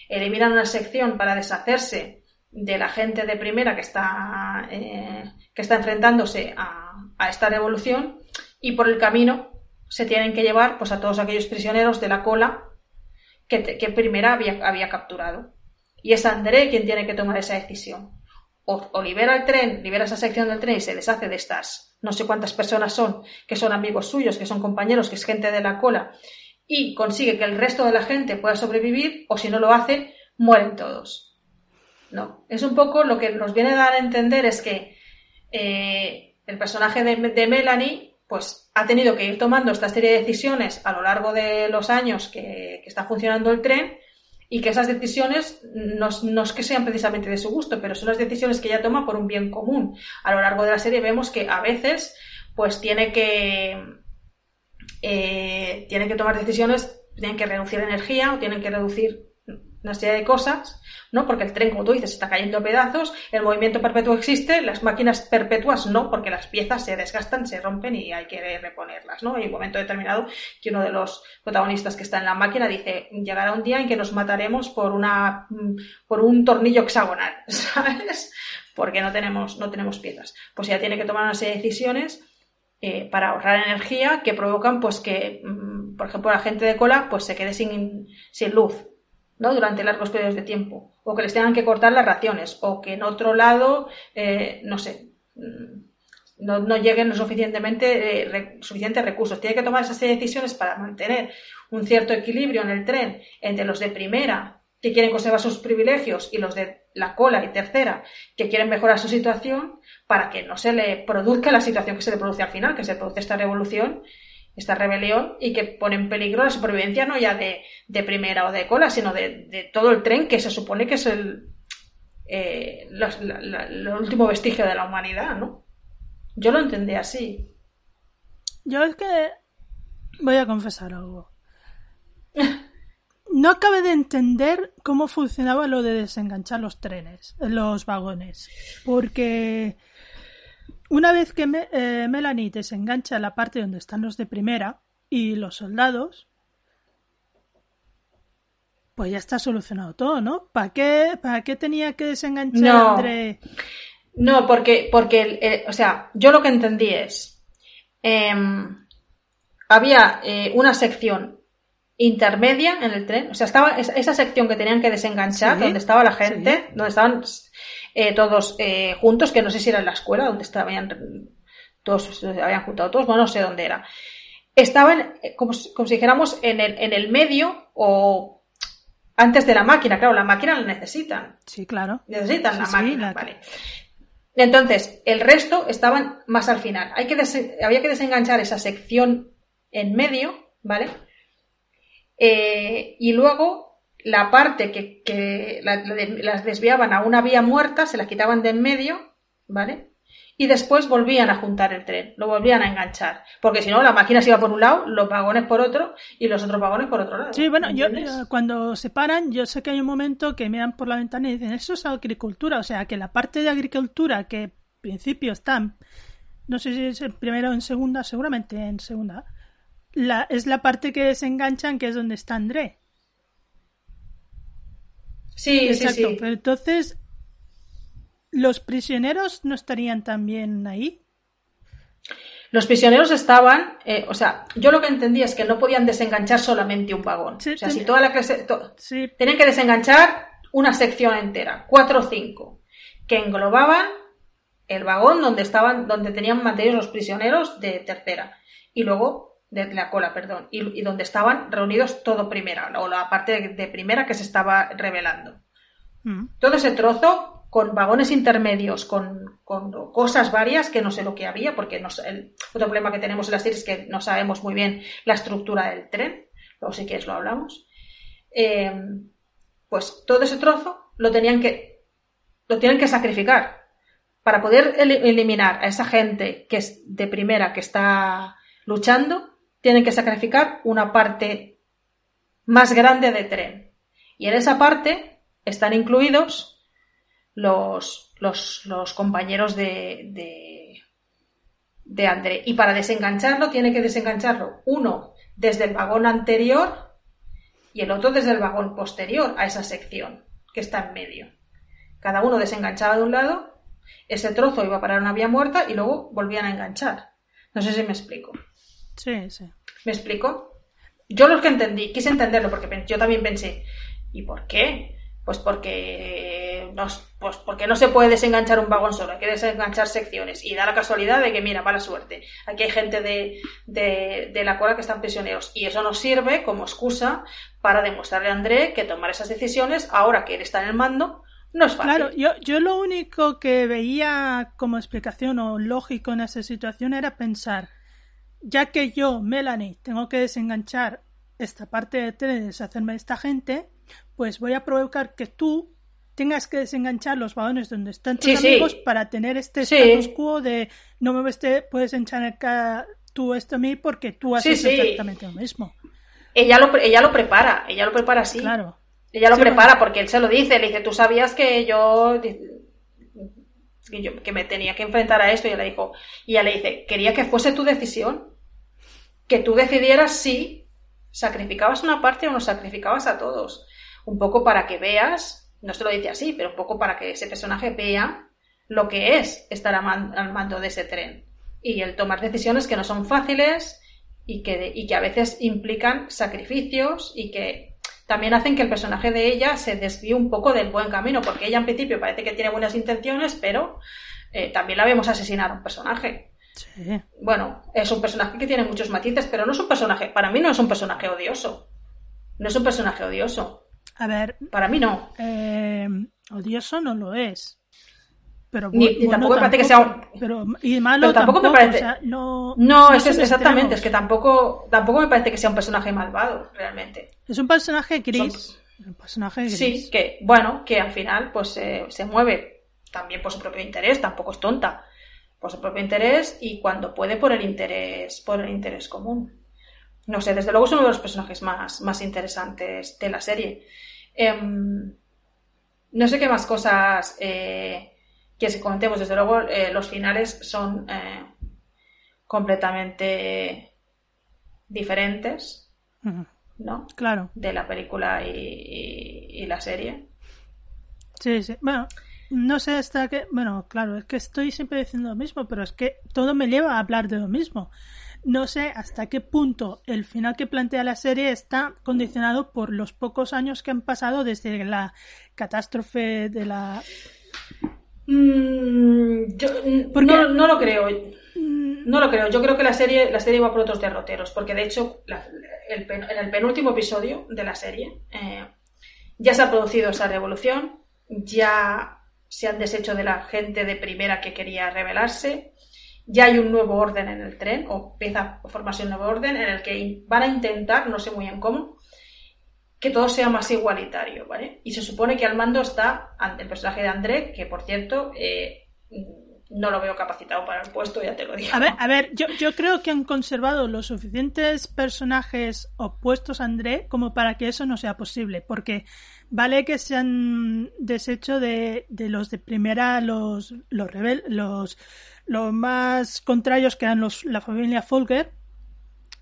Eliminan una sección para deshacerse de la gente de primera que está, eh, que está enfrentándose a, esta revolución y por el camino se tienen que llevar pues, a todos aquellos prisioneros de la cola que, primera había, capturado. Y es André quien tiene que tomar esa decisión. O, libera el tren, libera esa sección del tren y se deshace de estas no sé cuántas personas son, que son amigos suyos, que son compañeros, que es gente de la cola, y consigue que el resto de la gente pueda sobrevivir, o si no lo hace, mueren todos. No, es un poco lo que nos viene a dar a entender es que eh, el personaje de, Melanie pues ha tenido que ir tomando esta serie de decisiones a lo largo de los años que está funcionando el tren y que esas decisiones no, es que sean precisamente de su gusto, pero son las decisiones que ella toma por un bien común. A lo largo de la serie vemos que a veces pues tiene que eh, tiene que tomar decisiones, tienen que reducir energía o tienen que reducir una serie de cosas, ¿no? Porque el tren, como tú dices, está cayendo pedazos, el movimiento perpetuo existe, las máquinas perpetuas no, porque las piezas se desgastan, se rompen y hay que reponerlas, ¿no? Hay un momento determinado que uno de los protagonistas que está en la máquina dice, llegará un día en que nos mataremos por una, por un tornillo hexagonal, ¿sabes? Porque no tenemos, no tenemos piezas. Pues ya tiene que tomar una serie de decisiones eh, para ahorrar energía que provocan pues que, mm, por ejemplo, la gente de cola pues se quede sin, sin luz, ¿no? durante largos periodos de tiempo, o que les tengan que cortar las raciones, o que en otro lado, eh, no sé, mm, no, lleguen suficientemente eh, suficientes recursos. Tiene que tomar esas decisiones para mantener un cierto equilibrio en el tren entre los de primera, que quieren conservar sus privilegios, y los de la cola y tercera, que quieren mejorar su situación, para que no se le produzca la situación que se le produce al final, que se produce esta revolución esta rebelión y que pone en peligro la supervivencia no ya de, primera o de cola, sino de, todo el tren que se supone que es el, eh, último vestigio de la humanidad, ¿no? Yo lo entendí así. Yo es que voy a confesar algo. No acabé de entender cómo funcionaba lo de desenganchar los trenes, los vagones, porque una vez que eh, Melanie desengancha la parte donde están los de primera y los soldados, pues ya está solucionado todo, ¿no? ¿Para qué, para qué tenía que desenganchar no. entre... No, porque, porque o sea, yo lo que entendí es, em, había eh, una sección intermedia en el tren, o sea, estaba esa, sección que tenían que desenganchar, donde estaba la gente, donde estaban eh, todos eh, juntos, que no sé si era en la escuela donde estaban todos, se habían juntado todos, bueno, no sé dónde era. Estaban eh, como, como si dijéramos en el, en el medio o antes de la máquina, claro, la máquina la necesitan. Sí, claro. Necesitan la máquina, vale. Entonces, el resto estaban más al final. Hay que había que desenganchar esa sección en medio, ¿vale? y luego la parte que, las desviaban a una vía muerta, se la quitaban de en medio, ¿vale? Y después volvían a juntar el tren, lo volvían a enganchar. Porque si no, la máquina se iba por un lado, los vagones por otro y los otros vagones por otro lado. Sí, bueno, yo cuando se paran, yo sé que hay un momento que miran por la ventana y dicen, eso es agricultura. O sea, que la parte de agricultura que en principio están, no sé si es en primera o en segunda, seguramente en segunda, la, es la parte que se enganchan, que es donde está André. Sí, Exacto. sí, Pero entonces, ¿los prisioneros no estarían también ahí? Los prisioneros estaban, eh, o sea, yo lo que entendía es que no podían desenganchar solamente un vagón. o sea, si toda la clase. Tenían que desenganchar una sección entera, cuatro o cinco, que englobaban el vagón donde estaban, donde tenían mantenidos los prisioneros de tercera. Y luego de la cola, perdón, y, donde estaban reunidos todo primera, o la parte de, primera que se estaba revelando. Mm. Todo ese trozo con vagones intermedios, con, cosas varias que no sé lo que había, porque el otro problema que tenemos en la serie es que no sabemos muy bien la estructura del tren, luego si quieres lo hablamos. Eh, pues todo ese trozo lo tenían que, lo tienen que sacrificar para poder eliminar a esa gente que es de primera, que está luchando, tienen que sacrificar una parte más grande de tren. Y en esa parte están incluidos los, los, compañeros de, de, de André. Y para desengancharlo, tiene que desengancharlo uno desde el vagón anterior y el otro desde el vagón posterior a esa sección que está en medio. Cada uno desenganchaba de un lado ese trozo iba a parar una vía muerta y luego volvían a enganchar. No sé si me explico. Sí, sí. ¿Me explico? Yo lo que entendí, quise entenderlo porque yo también pensé, ¿y por qué? Pues porque, no, pues porque no se puede desenganchar un vagón solo, hay que desenganchar secciones. Y da la casualidad de que, mira, mala suerte. Aquí hay gente de, de, la cola que están prisioneros. Y eso nos sirve como excusa para demostrarle a André que tomar esas decisiones, ahora que él está en el mando, no es fácil. Claro, yo, yo lo único que veía como explicación o lógico en esa situación era pensar, ya que yo, Melanie, tengo que desenganchar esta parte de tren y deshacerme de esta gente, pues voy a provocar que tú tengas que desenganchar los vagones donde están tus amigos para tener este status quo de no me puedes enchanar tú esto a mí porque tú haces exactamente lo mismo. Ella lo, ella lo prepara, ella lo prepara así. Claro. Ella lo prepara porque él se lo dice, le dice, tú sabías que yo, que me tenía que enfrentar a esto y ella le dijo, y ella le dice, quería que fuese tu decisión, que tú decidieras si sacrificabas una parte o no sacrificabas a todos un poco para que veas, no se lo dice así, pero un poco para que ese personaje vea lo que es estar al mando de ese tren y el tomar decisiones que no son fáciles y que, y que a veces implican sacrificios y que también hacen que el personaje de ella se desvíe un poco del buen camino, porque ella en principio parece que tiene buenas intenciones, pero eh, también la vemos asesinar a un personaje. Bueno, es un personaje que tiene muchos matices, pero no es un personaje, para mí no es un personaje odioso. No es un personaje odioso. A ver. Para mí no. Eh, odioso no lo es. Pero Ni, tampoco me parece que sea un... pero, y malo tampoco, me parece. no, no, es, exactamente. Es que tampoco, tampoco me parece que sea un personaje malvado, realmente. Es un personaje gris. Un personaje gris. Sí, que, bueno, que al final pues se mueve también por su propio interés, tampoco es tonta. Por su propio interés y cuando puede por el interés, por el interés común. No sé, desde luego es uno de los personajes más, más interesantes de la serie. Em, no sé qué más cosas eh, que si comentemos. Desde luego, eh, los finales son eh, completamente diferentes, ¿no? Claro. De la película y, la serie. Sí, sí. Bueno, no sé hasta qué. Bueno, claro, es que estoy siempre diciendo lo mismo, pero es que todo me lleva a hablar de lo mismo. No sé hasta qué punto el final que plantea la serie está condicionado por los pocos años que han pasado desde la catástrofe de la. Mm, yo no, lo creo. Mm. No lo creo. Yo creo que la serie, la serie va por otros derroteros, porque de hecho, en el penúltimo episodio de la serie eh, ya se ha producido esa revolución, ya se han deshecho de la gente de primera que quería rebelarse, ya hay un nuevo orden en el tren, o empieza a formarse un nuevo orden en el que van a intentar, no sé muy bien cómo, que todo sea más igualitario, ¿vale? Y se supone que al mando está el personaje de André, que por cierto, eh, no lo veo capacitado para el puesto, ya te lo digo. A ver, a ver yo, yo creo que han conservado los suficientes personajes opuestos a André como para que eso no sea posible, porque vale que se han deshecho de, de los de primera, los, los rebel, los los más contrarios quedan los, la familia Folger,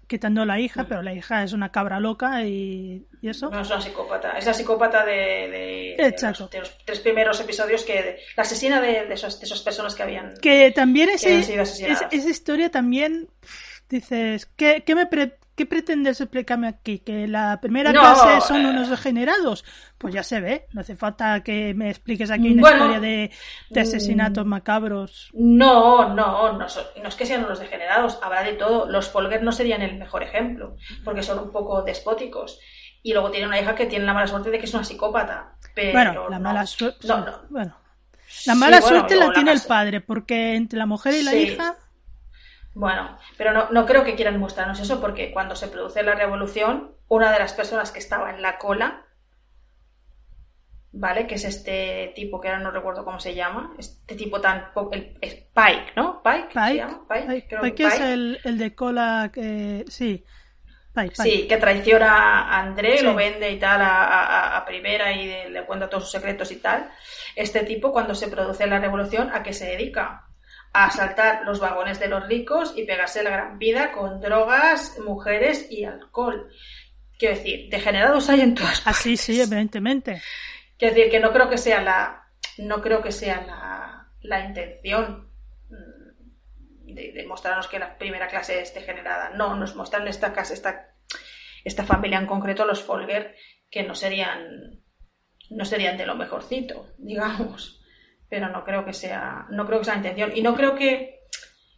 quitando a la hija, pero la hija es una cabra loca y, eso. No es una psicópata, es la psicópata de, de, los, tres primeros episodios que la asesina de, esos, de esas personas que habían que también ese, esa historia también dices ¿qué, qué me ¿Qué pretendes explicarme aquí? ¿Que la primera clase son unos degenerados? Pues ya se ve, no hace falta que me expliques aquí una historia de, asesinatos mm, macabros. No, no, no, no, es que sean unos degenerados, habrá de todo. Los Folger no serían el mejor ejemplo, porque son un poco despóticos. Y luego tiene una hija que tiene la mala suerte de que es una psicópata. Pero bueno, la mala suerte. Bueno, la mala suerte la tiene el padre, porque entre la mujer y la hija bueno, pero no, no creo que quieran mostrarnos eso porque cuando se produce la revolución, una de las personas que estaba en la cola, ¿vale? Que es este tipo que ahora no recuerdo cómo se llama, este tipo tan... El, Pike, ¿no? Pike, Pike, ¿se llama? Pike, Pike, es el, el, de cola que... Sí. Pike, Sí, que traiciona a André, lo vende y tal a, a, primera y le cuenta todos sus secretos y tal. Este tipo, cuando se produce la revolución, ¿a qué se dedica? A asaltar los vagones de los ricos y pegarse la gran vida con drogas, mujeres y alcohol. Quiero decir, degenerados hay en todas partes. Así, sí, evidentemente. Quiero decir que no creo que sea la, no creo que sea la, la intención mm, de, mostrarnos que la primera clase es degenerada. No, nos muestran esta casa, esta, esta familia en concreto, los Folger, que no serían, no serían de lo mejorcito, digamos. Pero no creo que sea, no creo que sea la intención. Y no creo que,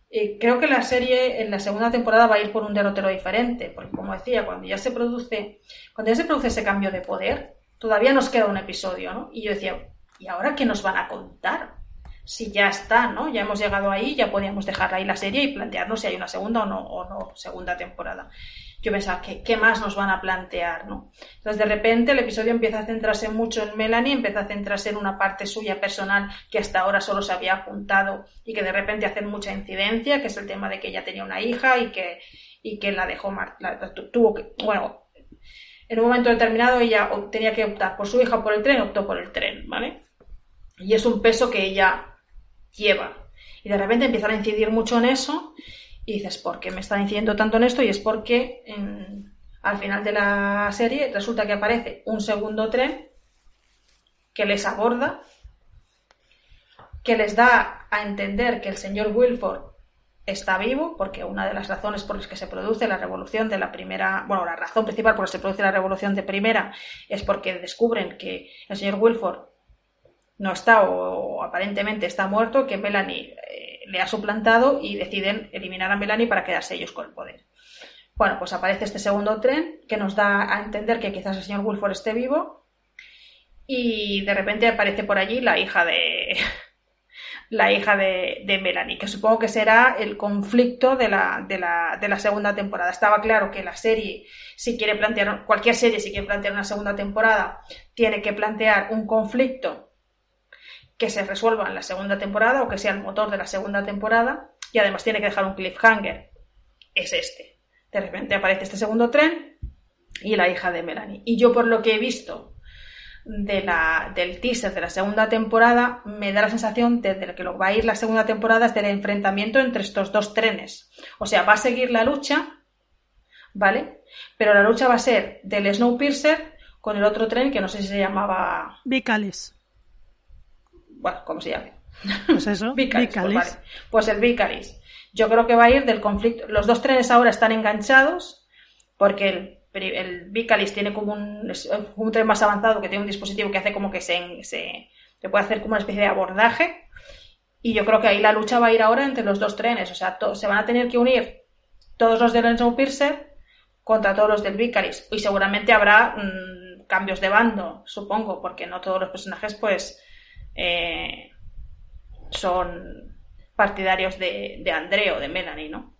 eh, creo que la serie en la segunda temporada va a ir por un derrotero diferente, porque como decía, cuando ya se produce, cuando ya se produce ese cambio de poder, todavía nos queda un episodio, ¿no? Y yo decía, ¿y ahora qué nos van a contar? Si ya está, ¿no? Ya hemos llegado ahí, ya podíamos dejar ahí la serie y plantearnos si hay una segunda o no, o no segunda temporada. Yo pensaba, ¿qué, ¿qué más nos van a plantear, no? Entonces, de repente, el episodio empieza a centrarse mucho en Melanie, empieza a centrarse en una parte suya personal que hasta ahora solo se había apuntado y que de repente hace mucha incidencia, que es el tema de que ella tenía una hija y que, y que la dejó, tuvo que, bueno, en un momento determinado ella tenía que optar por su hija por el tren, optó por el tren, ¿vale? Y es un peso que ella lleva. Y de repente empiezan a incidir mucho en eso y dices, ¿por qué me están incidiendo tanto en esto? Y es porque al final de la serie resulta que aparece un segundo tren que les aborda, que les da a entender que el señor Wilford está vivo, porque una de las razones por las que se produce la revolución de la primera, bueno, la razón principal por la que se produce la revolución de primera es porque descubren que el señor Wilford no está o, aparentemente está muerto, que Melanie eh, le ha suplantado y deciden eliminar a Melanie para quedarse ellos con el poder. Bueno, pues aparece este segundo tren que nos da a entender que quizás el señor Wilford esté vivo y de repente aparece por allí la hija de, la hija de, de, Melanie, que supongo que será el conflicto de la, de, la, de la, segunda temporada. Estaba claro que la serie, si quiere plantear, cualquier serie, si quiere plantear una segunda temporada, tiene que plantear un conflicto que se resuelva en la segunda temporada o que sea el motor de la segunda temporada y además tiene que dejar un cliffhanger. Es este. De repente aparece este segundo tren y la hija de Melanie. Y yo por lo que he visto de la, del teaser de la segunda temporada me da la sensación de, que lo va a ir la segunda temporada es del enfrentamiento entre estos dos trenes. O sea, va a seguir la lucha, ¿vale? Pero la lucha va a ser del Snowpiercer con el otro tren que no sé si se llamaba... Vicalis. Bueno, ¿cómo se llama? Pues eso. Pues, pues el Vicalis. Yo creo que va a ir del conflicto. Los dos trenes ahora están enganchados porque el el Vicalis tiene como un, un, tren más avanzado que tiene un dispositivo que hace como que se, se, puede hacer como una especie de abordaje. Y yo creo que ahí la lucha va a ir ahora entre los dos trenes. O sea, se van a tener que unir todos los del Snowpiercer contra todos los del Vicaris. Y seguramente habrá mm, cambios de bando, supongo, porque no todos los personajes, pues, eh, son partidarios de, de André o de Melanie, ¿no?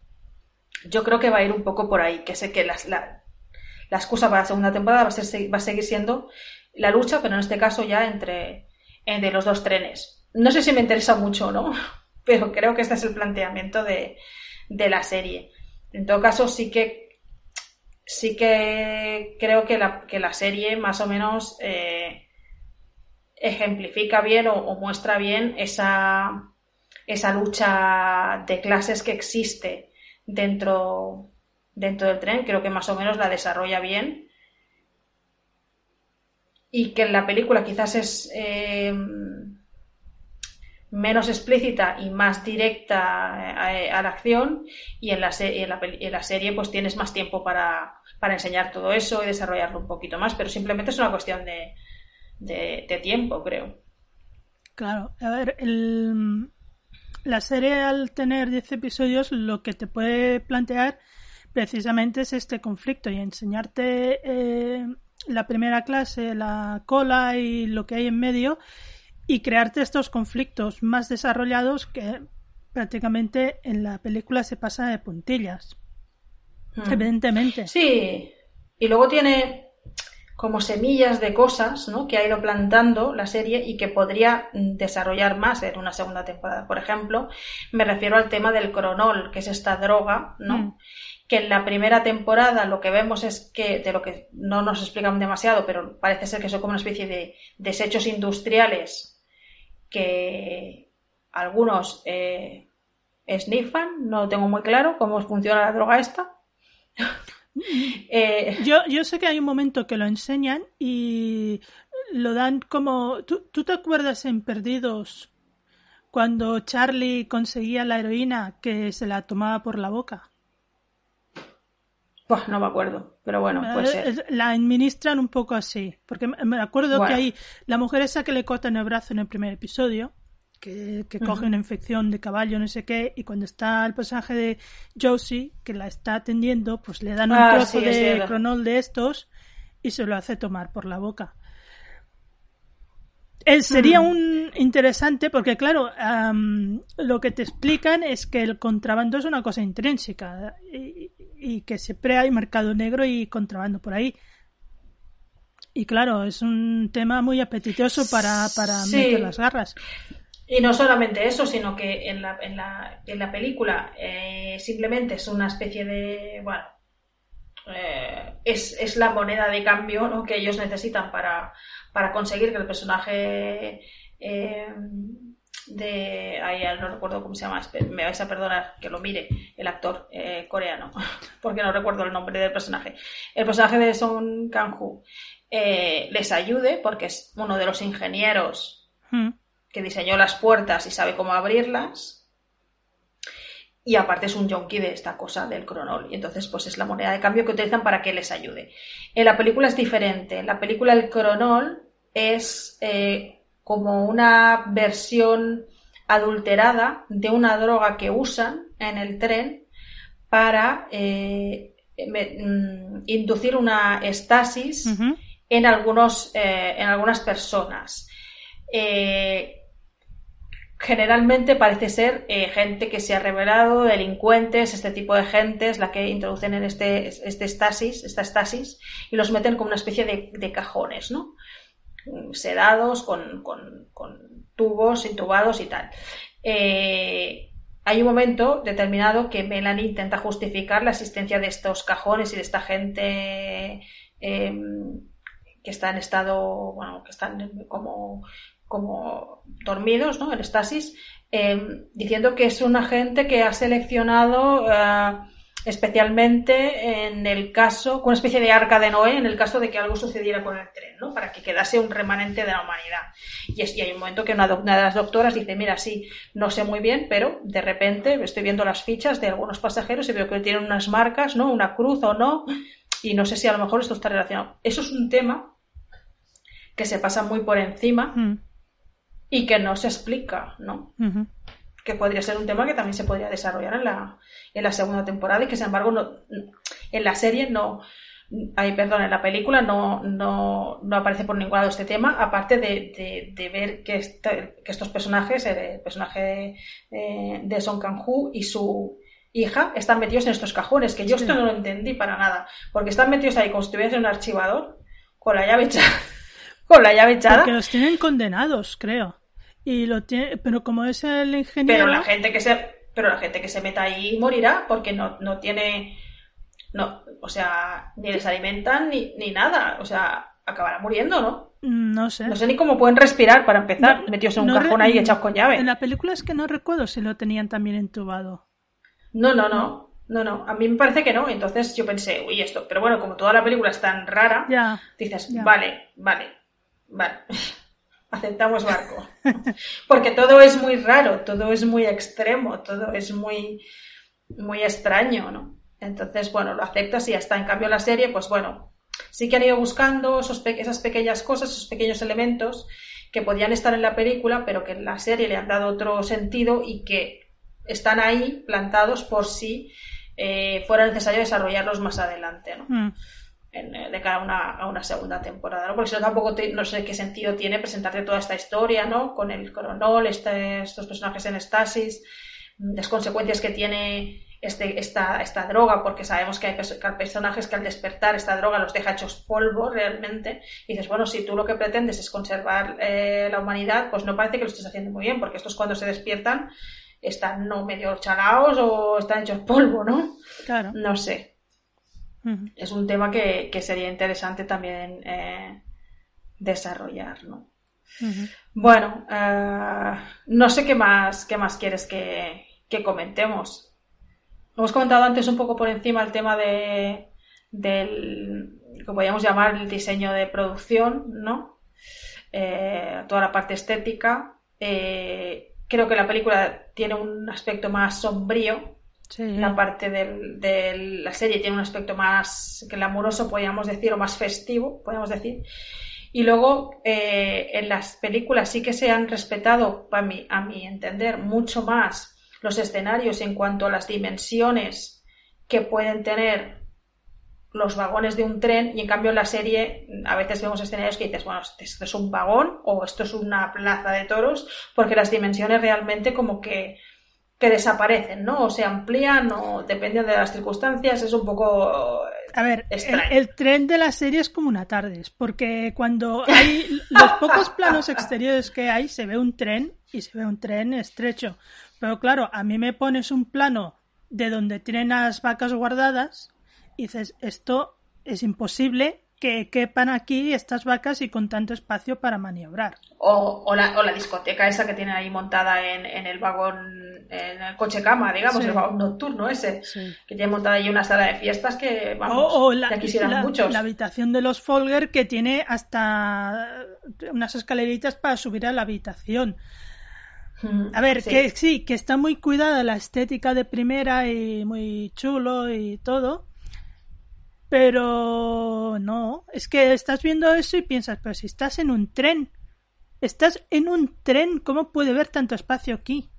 Yo creo que va a ir un poco por ahí, que sé que las, la excusa para la segunda temporada va a, ser, va a seguir siendo la lucha, pero en este caso ya entre, entre los dos trenes. No sé si me interesa mucho no, pero creo que este es el planteamiento de, de la serie. En todo caso, sí que sí que creo que la, que la serie más o menos eh, ejemplifica bien o, muestra bien esa, esa lucha de clases que existe dentro, dentro del tren, creo que más o menos la desarrolla bien. Y que en la película quizás es eh, menos explícita y más directa eh, a, la acción. Y en la, en, la, serie pues tienes más tiempo para, enseñar todo eso y desarrollarlo un poquito más, pero simplemente es una cuestión de, de, tiempo, creo. Claro, a ver, la serie al tener 10 episodios lo que te puede plantear precisamente es este conflicto y enseñarte eh, la primera clase, la cola y lo que hay en medio y crearte estos conflictos más desarrollados que prácticamente en la película se pasa de puntillas. Hmm. Evidentemente. Sí. Y luego tiene como semillas de cosas ¿no? que ha ido plantando la serie y que podría desarrollar más en una segunda temporada. Por ejemplo, me refiero al tema del cronol, que es esta droga, ¿no? Hmm que en la primera temporada lo que vemos es que, de lo que no nos explican demasiado, pero parece ser que son como una especie de desechos industriales que algunos eh, sniffan, no tengo muy claro cómo funciona la droga esta. Eh, yo, yo sé que hay un momento que lo enseñan y lo dan como... ¿Tú, ¿Tú, te acuerdas en Perdidos cuando Charlie conseguía la heroína que se la tomaba por la boca. Pues no me acuerdo, pero bueno, pues La administran un poco así, porque me acuerdo que hay la mujer esa que le cortan el brazo en el primer episodio, que, coge una infección de caballo, no sé qué, y cuando está el personaje de Josie, que la está atendiendo, pues le dan un ah, trozo de cronol de estos y se lo hace tomar por la boca. Eh, sería un interesante porque, claro, lo que te explican es que el contrabando es una cosa intrínseca y, que siempre hay mercado negro y contrabando por ahí. Y claro, es un tema muy apetitoso para, para meter las garras. Y no solamente eso, sino que en la, en la, en la película eh, simplemente es una especie de, bueno, eh, es, es, la moneda de cambio ¿no? que ellos necesitan para, para conseguir que el personaje eh, de. Ahí no recuerdo cómo se llama, me vais a perdonar que lo mire, el actor coreano, porque no recuerdo el nombre del personaje. El personaje de Song Kang-ho les ayude, porque es uno de los ingenieros. Hmm que diseñó las puertas y sabe cómo abrirlas. Y aparte es un yonki de esta cosa del cronol. Y entonces, pues es la moneda de cambio que utilizan para que les ayude. En la película es diferente. En la película el cronol es eh, como una versión adulterada de una droga que usan en el tren para eh, mm, inducir una estasis en, algunos, eh, en algunas personas generalmente parece ser eh, gente que se ha revelado, delincuentes, este tipo de gente es la que introducen en este, este estasis, esta estasis, y los meten como una especie de, cajones, ¿no? Sedados, con, tubos, intubados y tal. Eh, hay un momento determinado que Melanie intenta justificar la existencia de estos cajones y de esta gente em, que está en estado, bueno, que están como como dormidos, ¿no? En estasis, eh, diciendo que es una gente que ha seleccionado eh, especialmente en el caso, con una especie de arca de Noé, en el caso de que algo sucediera con el tren, ¿no? Para que quedase un remanente de la humanidad. Y hay un momento que una, de las doctoras dice, mira, sí, no sé muy bien, pero de repente estoy viendo las fichas de algunos pasajeros y veo que tienen unas marcas, ¿no? Una cruz o no, y no sé si a lo mejor esto está relacionado. Eso es un tema que se pasa muy por encima. Mm y que no se explica, ¿no? Que podría ser un tema que también se podría desarrollar en la, en la segunda temporada y que, sin embargo, no, en la serie no. Ay, perdón, en la película no, no, no aparece por ningún lado este tema, aparte de, de, ver que, este, que, estos personajes, el personaje de, de Song Kang-ho y su hija, están metidos en estos cajones, que yo esto no lo entendí para nada, porque están metidos ahí como si en un archivador, con la llave echada. con la llave echada. Porque los tienen condenados, creo. Y lo tiene, pero como es el ingeniero. Pero la gente que se, pero la gente que se meta ahí morirá porque no, no tiene, no, o sea, ni les alimentan ni, ni nada, o sea, acabará muriendo, ¿no? No sé. No sé ni cómo pueden respirar para empezar, metidos en un cajón ahí echados con llave. En la película es que no recuerdo si lo tenían también entubado. No, no, no. No, no, a mí me parece que no. Entonces yo pensé, uy, esto. Pero bueno, como toda la película es tan rara, ya, dices, vale, vale, vale. Aceptamos barco. Porque todo es muy raro, todo es muy extremo, todo es muy, muy extraño, ¿no? Entonces, bueno, lo aceptas y ya está. En cambio, la serie, pues bueno, sí que han ido buscando esos esas pequeñas cosas, esos pequeños elementos que podían estar en la película, pero que en la serie le han dado otro sentido y que están ahí plantados por si eh, fuera necesario desarrollarlos más adelante, ¿no? Mm. Eh, de cara a una, a una, segunda temporada, ¿no? Porque si no tampoco no sé qué sentido tiene presentarte toda esta historia, ¿no? Con el coronol, este, estos personajes en estasis, las consecuencias que tiene este, esta, esta droga, porque sabemos que hay, personajes que al despertar esta droga los deja hechos polvo realmente, y dices, bueno, si tú lo que pretendes es conservar eh, la humanidad, pues no parece que lo estés haciendo muy bien, porque estos cuando se despiertan están no medio chalaos o están hechos polvo, ¿no? Claro. No sé. Es un tema que, sería interesante también eh, desarrollar, ¿no? Bueno, eh, no sé qué más, qué más quieres que, comentemos. Hemos comentado antes un poco por encima el tema de del que podríamos llamar el diseño de producción, ¿no? Eh, toda la parte estética. creo que la película tiene un aspecto más sombrío. La parte de la serie tiene un aspecto más glamuroso, podríamos decir, o más festivo, podríamos decir. Y luego eh, en las películas sí que se han respetado, para mí, a mi entender, mucho más los escenarios en cuanto a las dimensiones que pueden tener los vagones de un tren y en cambio en la serie a veces vemos escenarios que dices, bueno, esto es un vagón o esto es una plaza de toros porque las dimensiones realmente como que, que desaparecen, ¿no? O se amplían o dependen de las circunstancias, es un poco... A ver, el, tren de la serie es como una tarde, porque cuando hay los pocos planos exteriores que hay se ve un tren y se ve un tren estrecho. Pero claro, a mí me pones un plano de donde tienen las vacas guardadas y dices, esto es imposible que quepan aquí estas vacas y con tanto espacio para maniobrar. O, la, discoteca esa que tienen ahí montada en, el vagón, en el coche cama, digamos, el vagón nocturno ese, que tiene montada ahí una sala de fiestas que, vamos, o, la, muchos. La habitación de los Folger que tiene hasta unas escaleritas para subir a la habitación. Mm, a ver, que sí, que está muy cuidada la estética de primera y muy chulo y todo, pero no, es que estás viendo eso y piensas, pero si estás en un tren, estás en un tren, ¿cómo puede haber tanto espacio aquí?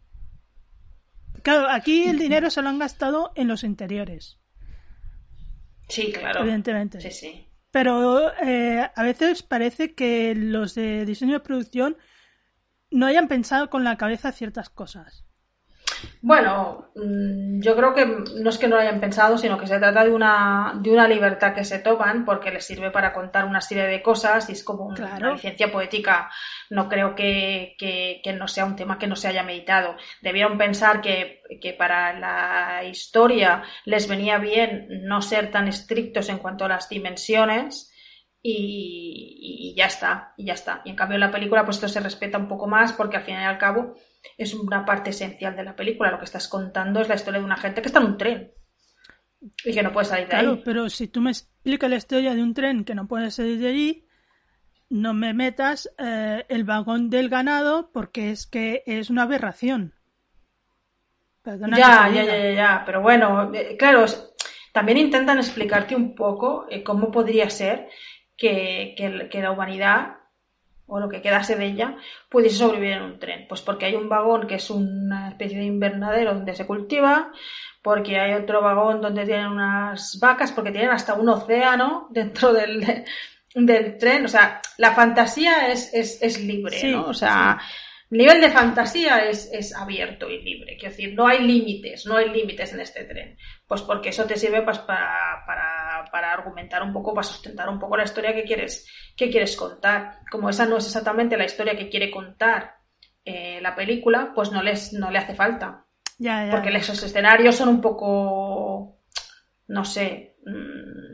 Claro, aquí el dinero se lo han gastado en los interiores. Sí, claro. Evidentemente. Sí, sí. Pero eh, a veces parece que los de diseño de producción no hayan pensado con la cabeza ciertas cosas. Bueno, mm, yo creo que no es que no lo hayan pensado, sino que se trata de una, de una libertad que se toman porque les sirve para contar una serie de cosas y es como una licencia poética. No creo que, que, no sea un tema que no se haya meditado. Debieron pensar que, que para la historia les venía bien no ser tan estrictos en cuanto a las dimensiones. Y, y, ya está, y ya está. Y en cambio en la película pues esto se respeta un poco más porque al fin y al cabo es una parte esencial de la película. Lo que estás contando es la historia de una gente que está en un tren y que no puede salir de ahí. Claro, pero si tú me explicas la historia de un tren que no puede salir de allí, no me metas eh, el vagón del ganado porque es que es una aberración. ya, ya, ya, ya, ya, pero bueno, eh, claro, también intentan explicarte un poco eh, cómo podría ser que, que la humanidad o lo que quedase de ella, pudiese sobrevivir en un tren. Pues porque hay un vagón que es una especie de invernadero donde se cultiva, porque hay otro vagón donde tienen unas vacas, porque tienen hasta un océano dentro del, del tren. O sea, la fantasía es, es, es libre, ¿no? O sea, el nivel de fantasía es, abierto y libre. Quiero decir, no hay límites, no hay límites en este tren. Pues porque eso te sirve pues, para, para, argumentar un poco, para sustentar un poco la historia que quieres, que quieres contar. Como esa no es exactamente la historia que quiere contar eh, la película, pues no, les, no le hace falta. Porque esos escenarios son un poco, no sé, mm,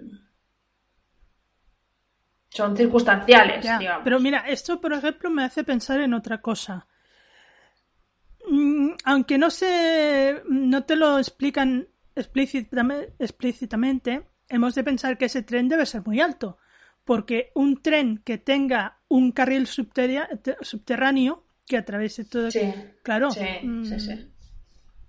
son circunstanciales. digamos. Pero mira, esto por ejemplo me hace pensar en otra cosa. Mm, aunque no se, no te lo explican explícitamente, hemos de pensar que ese tren debe ser muy alto, porque un tren que tenga un carril subterráneo que atraviese todo, sí, claro, sí, mm, sí, sí.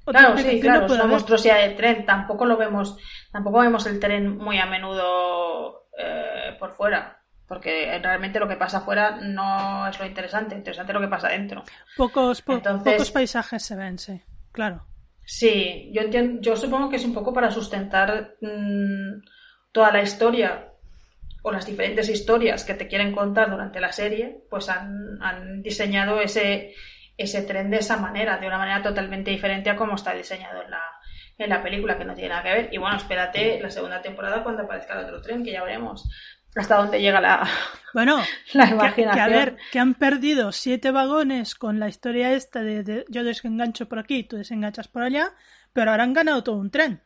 Claro, sí, claro, es una monstruosidad de tren. Tampoco lo vemos, tampoco vemos el tren muy a menudo eh, por fuera porque realmente lo que pasa afuera no es lo interesante, interesante es lo que pasa dentro. Pocos, pocos paisajes se ven, sí, claro. Sí, yo entiendo, yo supongo que es un poco para sustentar mm, toda la historia o las diferentes historias que te quieren contar durante la serie, pues han, han diseñado ese, ese tren de esa manera, de una manera totalmente diferente a cómo está diseñado en la, en la película, que no tiene nada que ver. Y bueno, espérate la segunda temporada cuando aparezca el otro tren, que ya veremos hasta dónde llega la, bueno, la imaginación. Que, a ver, que han perdido siete vagones con la historia esta de, yo desengancho por aquí, tú desenganchas por allá, pero ahora han ganado todo un tren.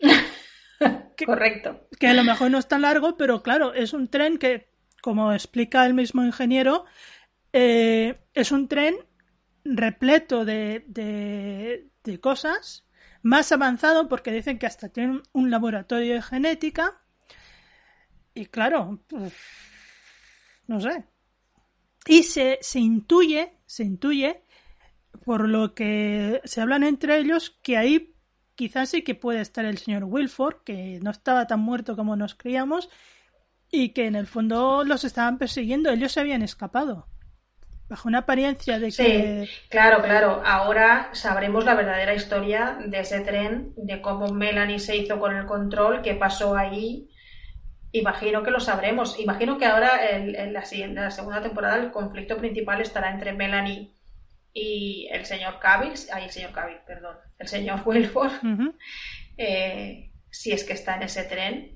Correcto. Que a lo mejor no es tan largo, pero claro, es un tren que, como explica el mismo ingeniero, eh, es un tren repleto de, de, de cosas, más avanzado porque dicen que hasta tiene un laboratorio de genética y claro, pues, no sé. Y se, se intuye, se intuye, por lo que se hablan entre ellos, que ahí quizás sí que puede estar el señor Wilford, que no estaba tan muerto como nos creíamos, y que en el fondo los estaban persiguiendo, ellos se habían escapado. Bajo una apariencia de que. Sí, claro, claro. Ahora sabremos la verdadera historia de ese tren, de cómo Melanie se hizo con el control, qué pasó ahí. Imagino que lo sabremos. Imagino que ahora en, la, siguiente, la segunda temporada el conflicto principal estará entre Melanie y el señor Cavill, ay, el señor Cavill, perdón, el señor Wilford, eh, si es que está en ese tren.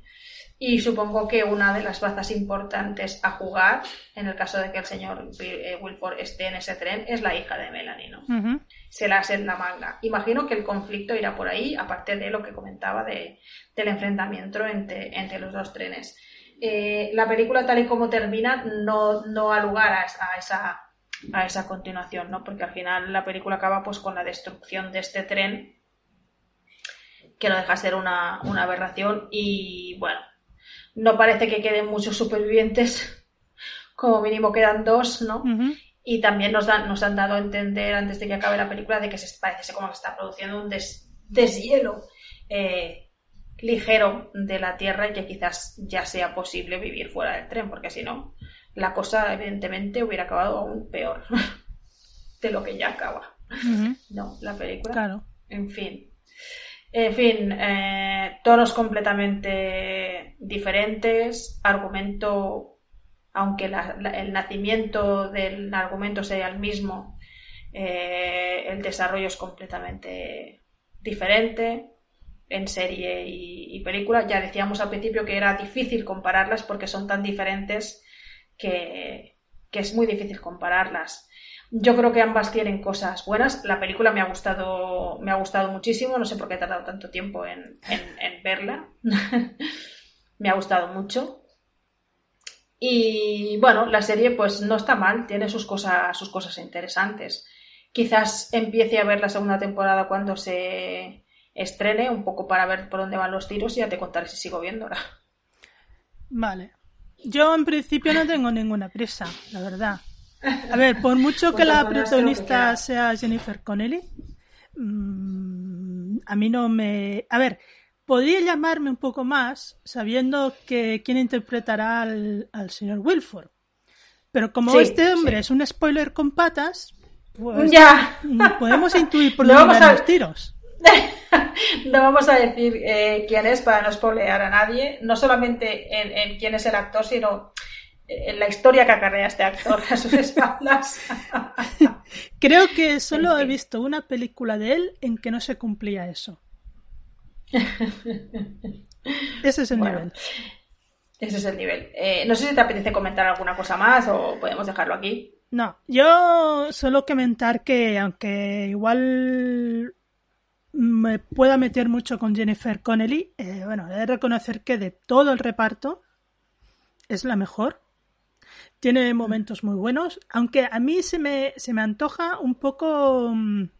Y supongo que una de las bazas importantes a jugar, en el caso de que el señor eh, Wilford esté en ese tren, es la hija de Melanie, ¿no? Se la hace en la manga. Imagino que el conflicto irá por ahí, aparte de lo que comentaba de, del enfrentamiento entre, entre los dos trenes. Eh, la película, tal y como termina, no, no da lugar a, esa, a esa continuación, ¿no? Porque al final la película acaba pues con la destrucción de este tren que no deja de ser una, una aberración y bueno, no parece que queden muchos supervivientes, como mínimo quedan dos, ¿no? Y también nos, dan, nos han dado a entender antes de que acabe la película de que se parece como que está produciendo un deshielo eh, ligero de la Tierra y que quizás ya sea posible vivir fuera del tren, porque si no, la cosa evidentemente hubiera acabado aún peor de lo que ya acaba. No, la película. Claro. En fin. En fin, eh, tonos completamente diferentes, argumento, aunque el nacimiento del argumento sea el mismo, eh, el desarrollo es completamente diferente en serie y, película. Ya decíamos al principio que era difícil compararlas porque son tan diferentes que es muy difícil compararlas. Yo creo que ambas tienen cosas buenas. La película me ha gustado, me ha gustado muchísimo. No sé por qué he tardado tanto tiempo en, verla. me ha gustado mucho. Y bueno, la serie pues no está mal, tiene sus cosas, sus cosas interesantes. Quizás empiece a ver la segunda temporada cuando se estrene, un poco para ver por dónde van los tiros y ya te contaré si sigo viéndola. Vale. Yo en principio no tengo ninguna prisa, la verdad. A ver, por mucho que la protagonista sea Jennifer Connelly, mm, a mí no me... A ver, podría llamarme un poco más sabiendo que quién interpretará al, señor Wilford. Pero como este hombre es un spoiler con patas, pues ya. podemos intuir por dónde van los tiros. no vamos a decir eh, quién es para no spoilear a nadie, no solamente en quién es el actor, sino la historia que acarrea este actor a sus espaldas. Creo que solo he visto una película de él en que no se cumplía eso. Ese es el nivel. Ese es el nivel. Eh, no sé si te apetece comentar alguna cosa más o podemos dejarlo aquí. No, yo solo comentar que aunque igual me pueda meter mucho con Jennifer Connelly, eh, bueno, he de reconocer que de todo el reparto es la mejor tiene momentos muy buenos, aunque a mí se me, se me antoja un poco... Mm,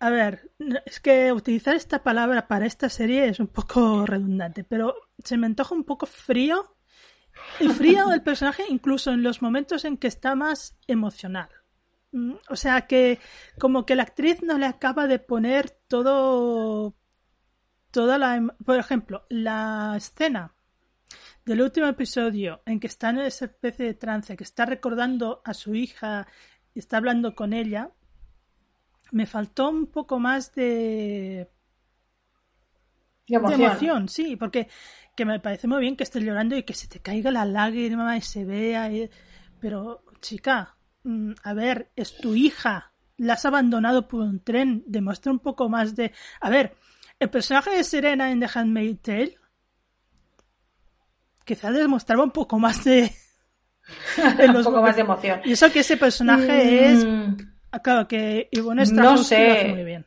a ver, es que utilizar esta palabra para esta serie es un poco redundante, pero se me antoja un poco frío. Y frío el personaje incluso en los momentos en que está más emocional. Mm, o sea que como que la actriz no le acaba de poner todo toda la em, por ejemplo la escena del último episodio en que está en esa especie de trance, que está recordando a su hija y está hablando con ella, me faltó un poco más de... De emoción. sí, porque que me parece muy bien que estés llorando y que se te caiga la lágrima y se vea, pero chica, mm, a ver, es tu hija, la has abandonado por un tren, demuestra un poco más de... A ver, el personaje de Serena en The Handmaid's Tale quizás demostraba un poco más de... un poco más de emoción. Y eso que ese personaje es... Mm. Claro, que Ivonne no sé. muy bien.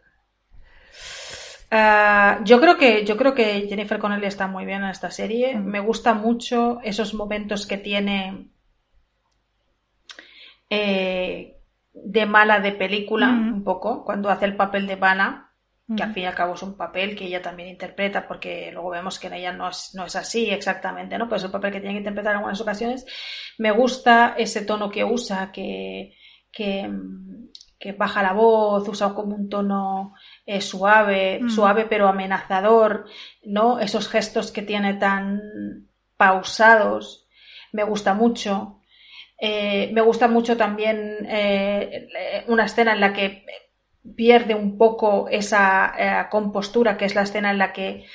Ah, yo creo que yo creo que Jennifer Connelly está muy bien en esta serie. Mm. Me gusta mucho esos momentos que tiene eh, de mala de película, mm. un poco, cuando hace el papel de Vanna que al fin y al cabo es un papel que ella también interpreta, porque luego vemos que en ella no es, no es así exactamente, ¿no? Pues es un papel que tiene que interpretar en algunas ocasiones. Me gusta ese tono que usa, que, que, que baja la voz, usa como un tono eh, suave, Mm. suave pero amenazador, ¿no? Esos gestos que tiene tan pausados, me gusta mucho. Eh, me gusta mucho también eh, una escena en la que pierde un poco esa eh, compostura, que es la escena en la que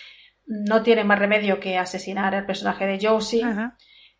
no tiene más remedio que asesinar al personaje de Josie. Ajá.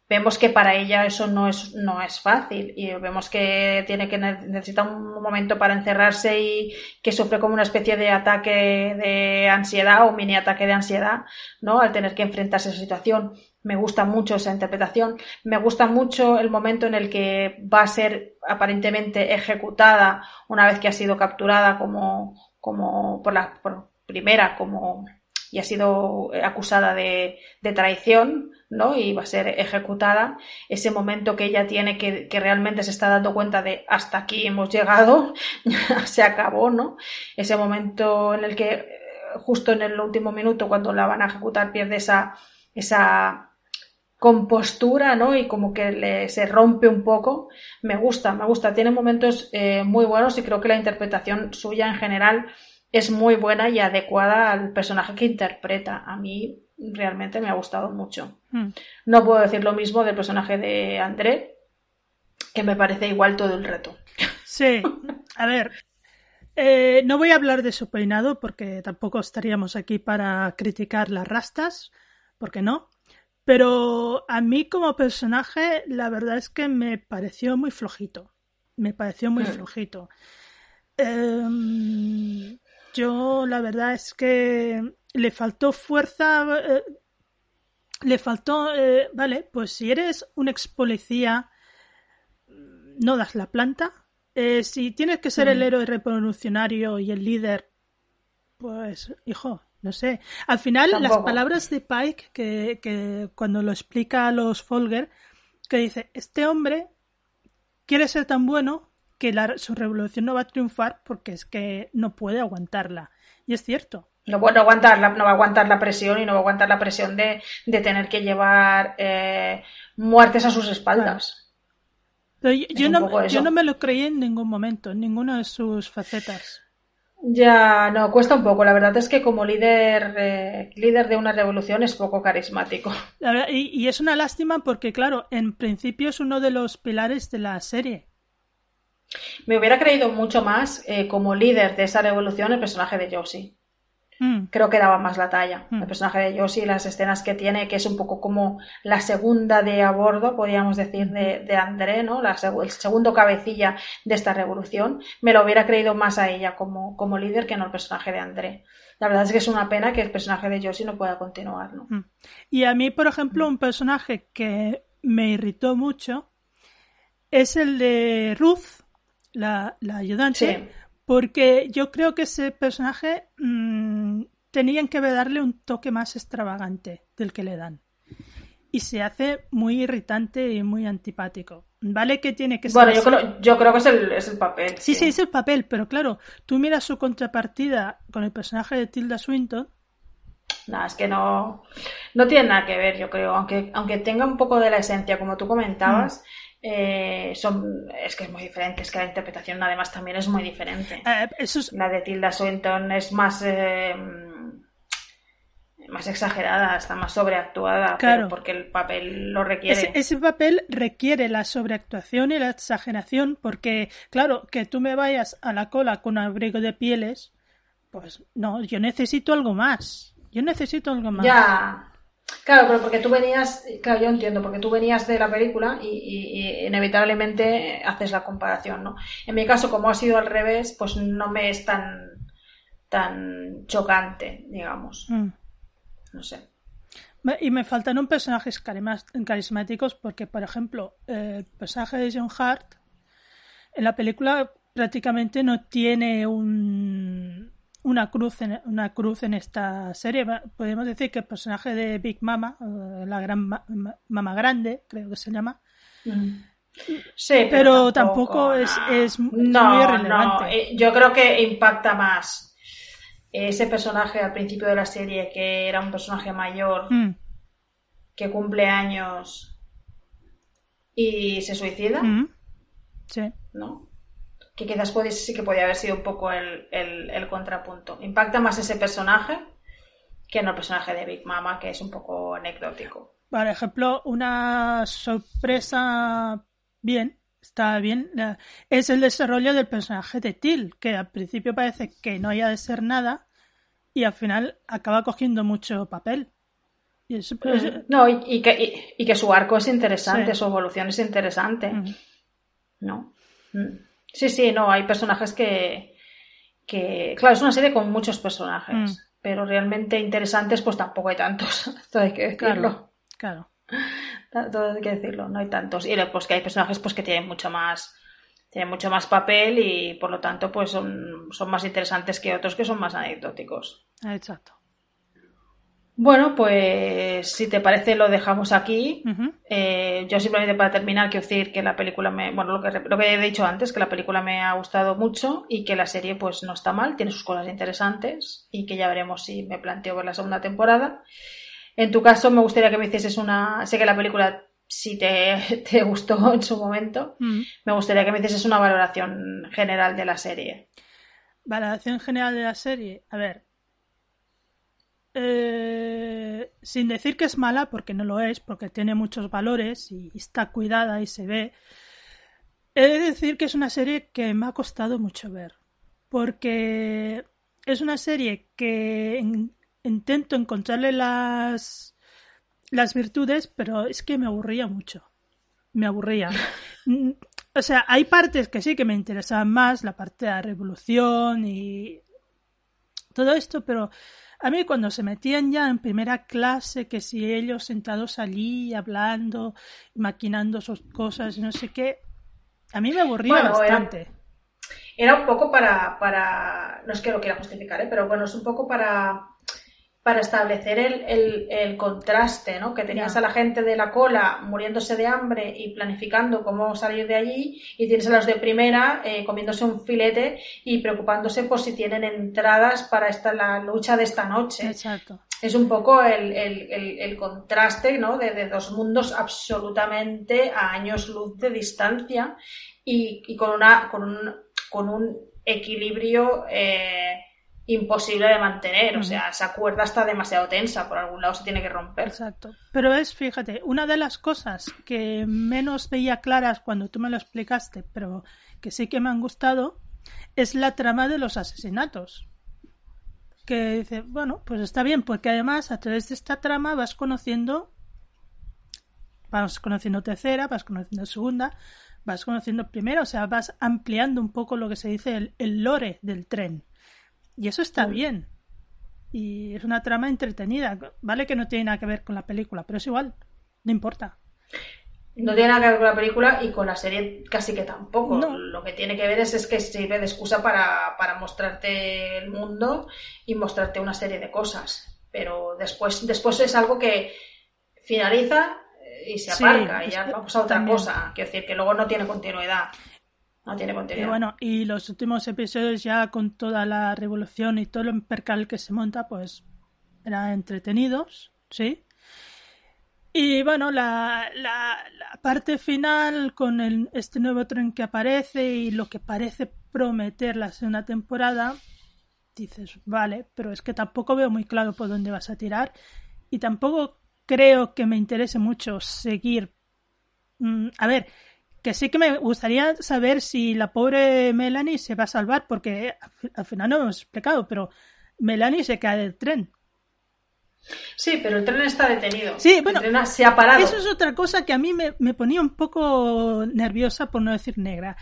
Vemos que para ella eso no es, no es fácil y vemos que tiene que ne- necesita un momento para encerrarse y que sufre como una especie de ataque de ansiedad o mini ataque de ansiedad, ¿no? Al tener que enfrentarse a esa situación. Me gusta mucho esa interpretación. Me gusta mucho el momento en el que va a ser aparentemente ejecutada una vez que ha sido capturada como, como por la primera, como y ha sido acusada de, de traición, ¿no? Y va a ser ejecutada. Ese momento que ella tiene que, que realmente se está dando cuenta de hasta aquí hemos llegado, se acabó, ¿no? Ese momento en el que eh, justo en el último minuto cuando la van a ejecutar pierde esa, esa compostura, ¿no? Y como que le, se rompe un poco. Me gusta, me gusta. Tiene momentos eh, muy buenos y creo que la interpretación suya en general es muy buena y adecuada al personaje que interpreta. A mí realmente me ha gustado mucho. Mm. No puedo decir lo mismo del personaje de André, que me parece igual todo el reto. Sí, a ver, eh, no voy a hablar de su peinado porque tampoco estaríamos aquí para criticar las rastas, porque no. Pero a mí como personaje, la verdad es que me pareció muy flojito. Me pareció muy Mm. flojito. Em, yo la verdad es que le faltó fuerza. eh, le faltó, eh, vale, pues si eres un ex policía, no das la planta. Eh, si tienes que ser el Mm. héroe revolucionario y el líder, pues, hijo, no sé. Al final, las palabras de Pike, que, que cuando lo explica a los Folger, que dice, este hombre quiere ser tan bueno que la- su revolución no va a triunfar porque es que no puede aguantarla. Y es cierto. No, bueno, aguantar la- no va a aguantar la presión y no va a aguantar la presión de, de tener que llevar eh, muertes a sus espaldas. Pero yo, Es yo no, yo no me lo creí en ningún momento, en ninguna de sus facetas. Ya, no, cuesta un poco. La verdad es que como líder, eh, líder de una revolución es poco carismático. La verdad- y, y es una lástima porque, claro, en principio es uno de los pilares de la serie. Me hubiera creído mucho más eh, como líder de esa revolución el personaje de Josie. Mm, Creo que daba más la talla. Mm. El personaje de Josie, las escenas que tiene, que es un poco como la segunda de a bordo, podríamos decir, de, de André, ¿no? La el segundo cabecilla de esta revolución. Me lo hubiera creído más a ella como, como líder que no el personaje de André. La verdad es que es una pena que el personaje de Josie no pueda continuar, ¿no? mm. Y a mí, por ejemplo, un personaje que me irritó mucho es el de Ruth, la, la ayudante, Sí. Porque yo creo que ese personaje mm, tenían que darle un toque más extravagante del que le dan. Y se hace muy irritante y muy antipático. Vale que tiene que ser Bueno, yo creo, yo creo que es el, es el papel. Sí, sí, es el papel, pero claro, tú miras su contrapartida con el personaje de Tilda Swinton. Nada, es que no, no tiene nada que ver, yo creo. Aunque, aunque tenga un poco de la esencia, como tú comentabas, eh, son, es que es muy diferente. Es que la interpretación, además, también es muy diferente. Eh, eso es, La de Tilda Swinton es más, eh, más exagerada, está más sobreactuada, Claro. pero porque el papel lo requiere. ese, ese papel requiere la sobreactuación y la exageración, porque, claro, que tú me vayas a la cola con un abrigo de pieles, pues no, yo necesito algo más. Yo necesito algo más. Ya. Claro, pero porque tú venías, claro, yo entiendo, porque tú venías de la película y, y- y inevitablemente haces la comparación, ¿no? En mi caso, como ha sido al revés, pues no me es tan, tan chocante, digamos. Mm. No sé. Y me faltaron personajes carismáticos porque, por ejemplo, el personaje de John Hart en la película prácticamente no tiene un, una, cruz en, una cruz en esta serie. Podemos decir que el personaje de Big Mama, eh, la gran ma- ma- Mama Grande, creo que se llama, Sí, Pero tampoco es- no. muy No, irrelevante. no, eh, Yo creo que impacta más ese personaje al principio de la serie, que era un personaje mayor, Mm, que cumple años y se suicida, mm, sí. ¿no? Que quizás sí que podía haber sido un poco el, contrapunto. Impacta más ese personaje que no el personaje de Big Mama, que es un poco anecdótico. Por ejemplo, una sorpresa bien, está bien, es el desarrollo del personaje de Till, que al principio parece que no haya de ser nada y al final acaba cogiendo mucho papel. Y mm. No, y, que, y, que, su arco es interesante, su evolución es interesante. Mm. ¿No? Mm. Sí, sí, no, hay personajes que, que. Claro, es una serie con muchos personajes, pero realmente interesantes, pues tampoco hay tantos. Todo hay que decirlo. Claro. Todo hay que decirlo, no hay tantos. Y pues que hay personajes pues que tienen mucho más tienen mucho más papel y por lo tanto pues son, son más interesantes que otros que son más anecdóticos. Exacto. Bueno, pues si te parece lo dejamos aquí. Eh, yo simplemente para terminar quiero decir que la película me, bueno, lo que, lo que he dicho antes, que la película me ha gustado mucho y que la serie pues no está mal, tiene sus cosas interesantes y que ya veremos si me planteo ver la segunda temporada. En tu caso me gustaría que me hicieses una, sé que la película si te, te gustó en su momento, me gustaría que me hicieses una valoración general de la serie. Valoración general de la serie, a ver, eh, sin decir que es mala, porque no lo es, porque tiene muchos valores y está cuidada y se ve, he de decir que es una serie que me ha costado mucho ver, porque es una serie que intento encontrarle las, las virtudes, pero es que me aburría mucho. Me aburría. Mm, o sea, hay partes que sí que me interesaban más, la parte de la revolución y todo esto, pero a mí cuando se metían ya en primera clase, que si ellos sentados allí hablando, maquinando sus cosas no sé qué, a mí me aburría bastante. Era, un poco para, para, no es que lo quiera justificar, ¿eh? pero bueno, es un poco para para establecer el, el, contraste, ¿no? Que tenías a la gente de la cola muriéndose de hambre y planificando cómo salir de allí, y tienes a los de primera eh, comiéndose un filete y preocupándose por si tienen entradas para esta, la lucha de esta noche. Exacto. Es un poco el, el contraste, ¿no? De, dos mundos absolutamente a años luz de distancia y, y con, una, con, un, con un equilibrio eh, imposible de mantener. O sea, esa cuerda está demasiado tensa, por algún lado se tiene que romper. Exacto. Pero es, fíjate, una de las cosas que menos veía claras cuando tú me lo explicaste, pero que sí que me han gustado, es la trama de los asesinatos. Que dice, bueno, pues está bien, porque además a través de esta trama vas conociendo, vas conociendo tercera, vas conociendo segunda, vas conociendo primera, o sea, vas ampliando un poco lo que se dice el, el lore del tren. Y eso está bien. Y es una trama entretenida. Vale que no tiene nada que ver con la película, pero es igual. No importa. No tiene nada que ver con la película y con la serie casi que tampoco. Lo que tiene que ver es, es que sirve de excusa para, para, mostrarte el mundo y mostrarte una serie de cosas. Pero después, después es algo que finaliza y se aparca y ya vamos a otra cosa. Quiero decir que luego no tiene continuidad. No tiene continuidad. Y bueno, y los últimos episodios ya con toda la revolución y todo el percal que se monta, pues eran entretenidos, ¿sí? Y bueno, la, la, parte final con el, este nuevo tren que aparece y lo que parece prometer la segunda temporada, dices, vale, pero es que tampoco veo muy claro por dónde vas a tirar y tampoco creo que me interese mucho seguir. Mm, a ver, que sí que me gustaría saber si la pobre Melanie se va a salvar, porque al final no hemos explicado, pero Melanie se cae del tren. Sí, pero el tren está detenido. Sí, bueno, el tren se ha parado. Eso es otra cosa que a mí me, ponía un poco nerviosa, por no decir negra.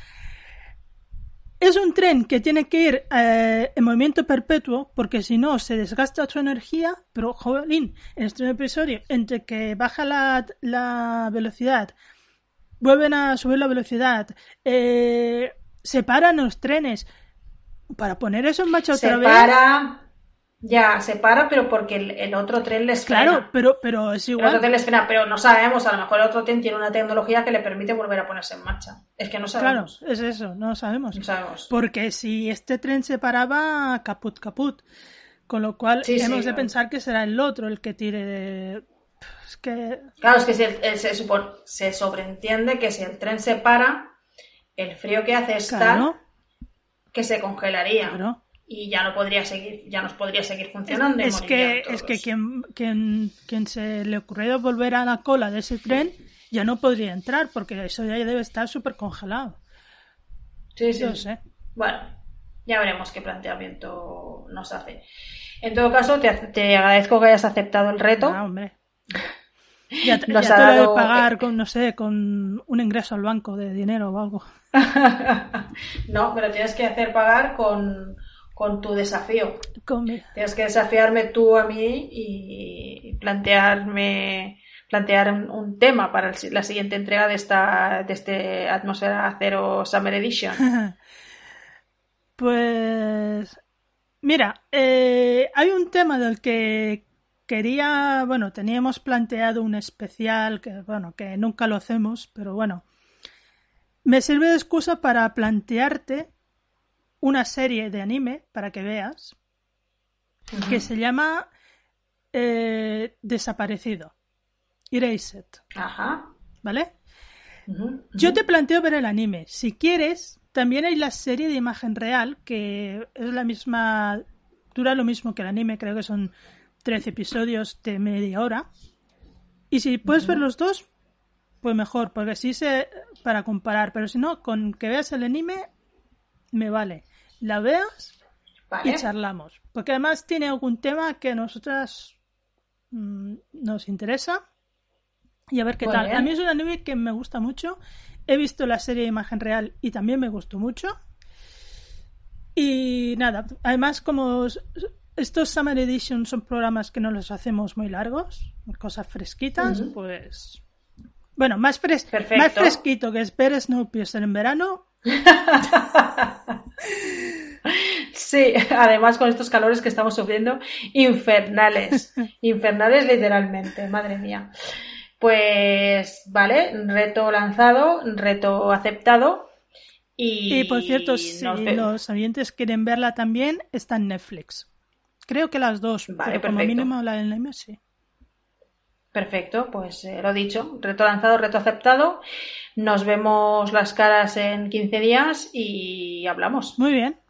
Es un tren que tiene que ir eh, en movimiento perpetuo, porque si no se desgasta su energía, pero, jolín, en este episodio, entre que baja la, la velocidad, vuelven a subir la velocidad, eh, separan los trenes. Para poner eso en marcha otra vez. Para... Ya, se para, pero porque el, otro tren les frena. Claro, pero, pero es igual. El otro tren les frena, pero no sabemos, a lo mejor el otro tren tiene una tecnología que le permite volver a ponerse en marcha. Es que no sabemos. Claro, es eso, no sabemos. No sabemos. Porque si este tren se paraba, caput, caput. Con lo cual, hemos de pensar que será el otro el que tire de, Claro, es que se, sobreentiende que si el tren se para, el frío que hace es tal que se congelaría. Claro. Y ya no podría seguir, ya nos podría seguir funcionando. Es que, es que quien, quien, quien se le ocurrió volver a la cola de ese tren ya no podría entrar porque eso ya debe estar súper congelado. Sí, sí. Yo sé. Bueno, ya veremos qué planteamiento nos hace. En todo caso, te, te agradezco que hayas aceptado el reto. Ah, hombre. Ya, te- Nos ya ha te lo he de pagar con, no sé, con un ingreso al banco de dinero o algo. no, pero tienes que hacer pagar con, con tu desafío. Con Tienes que desafiarme tú a mí y plantearme plantear un, un tema para el la siguiente entrega de esta de este Atmósfera Cero Summer Edition. Pues mira, eh, hay un tema del que quería, bueno, teníamos planteado un especial que, bueno, que nunca lo hacemos, pero bueno, me sirve de excusa para plantearte una serie de anime para que veas que se llama eh, Desaparecido, Erased, Ajá. ¿vale? Yo te planteo ver el anime. Si quieres, también hay la serie de imagen real, que es la misma. dura lo mismo que el anime, creo que son 13 episodios de media hora. Y si puedes ver los dos, pues mejor, porque así se. para comparar. Pero si no, con que veas el anime, me vale. La veas Vale. y charlamos. Porque además tiene algún tema que a nosotras mm, nos interesa. Y a ver qué tal. A mí es un anime que me gusta mucho. He visto la serie de imagen real y también me gustó mucho. Y nada, además como estos Summer Edition son programas que no los hacemos muy largos, cosas fresquitas, pues... Bueno, más, fres- más fresquito que ver Snowpiercer en verano, Sí, además con estos calores que estamos sufriendo, infernales, infernales literalmente, madre mía. Pues vale, reto lanzado, reto aceptado. Y, Y por cierto, si nos los oyentes quieren verla también, está en Netflix. Creo que las dos, Vale, pero como perfecto. mínimo la del anime sí. Perfecto, pues eh, lo dicho, reto lanzado, reto aceptado. Nos vemos las caras en 15 días y hablamos. Muy bien.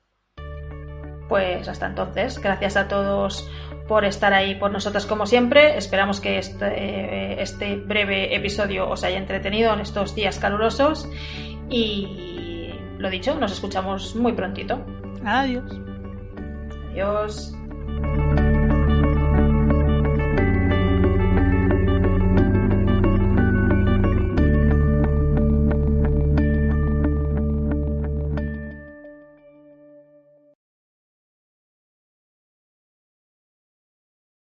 Pues hasta entonces, gracias a todos por estar ahí por nosotras como siempre. Esperamos que este, eh, este breve episodio os haya entretenido en estos días calurosos y lo dicho, nos escuchamos muy prontito. Adiós. Adiós.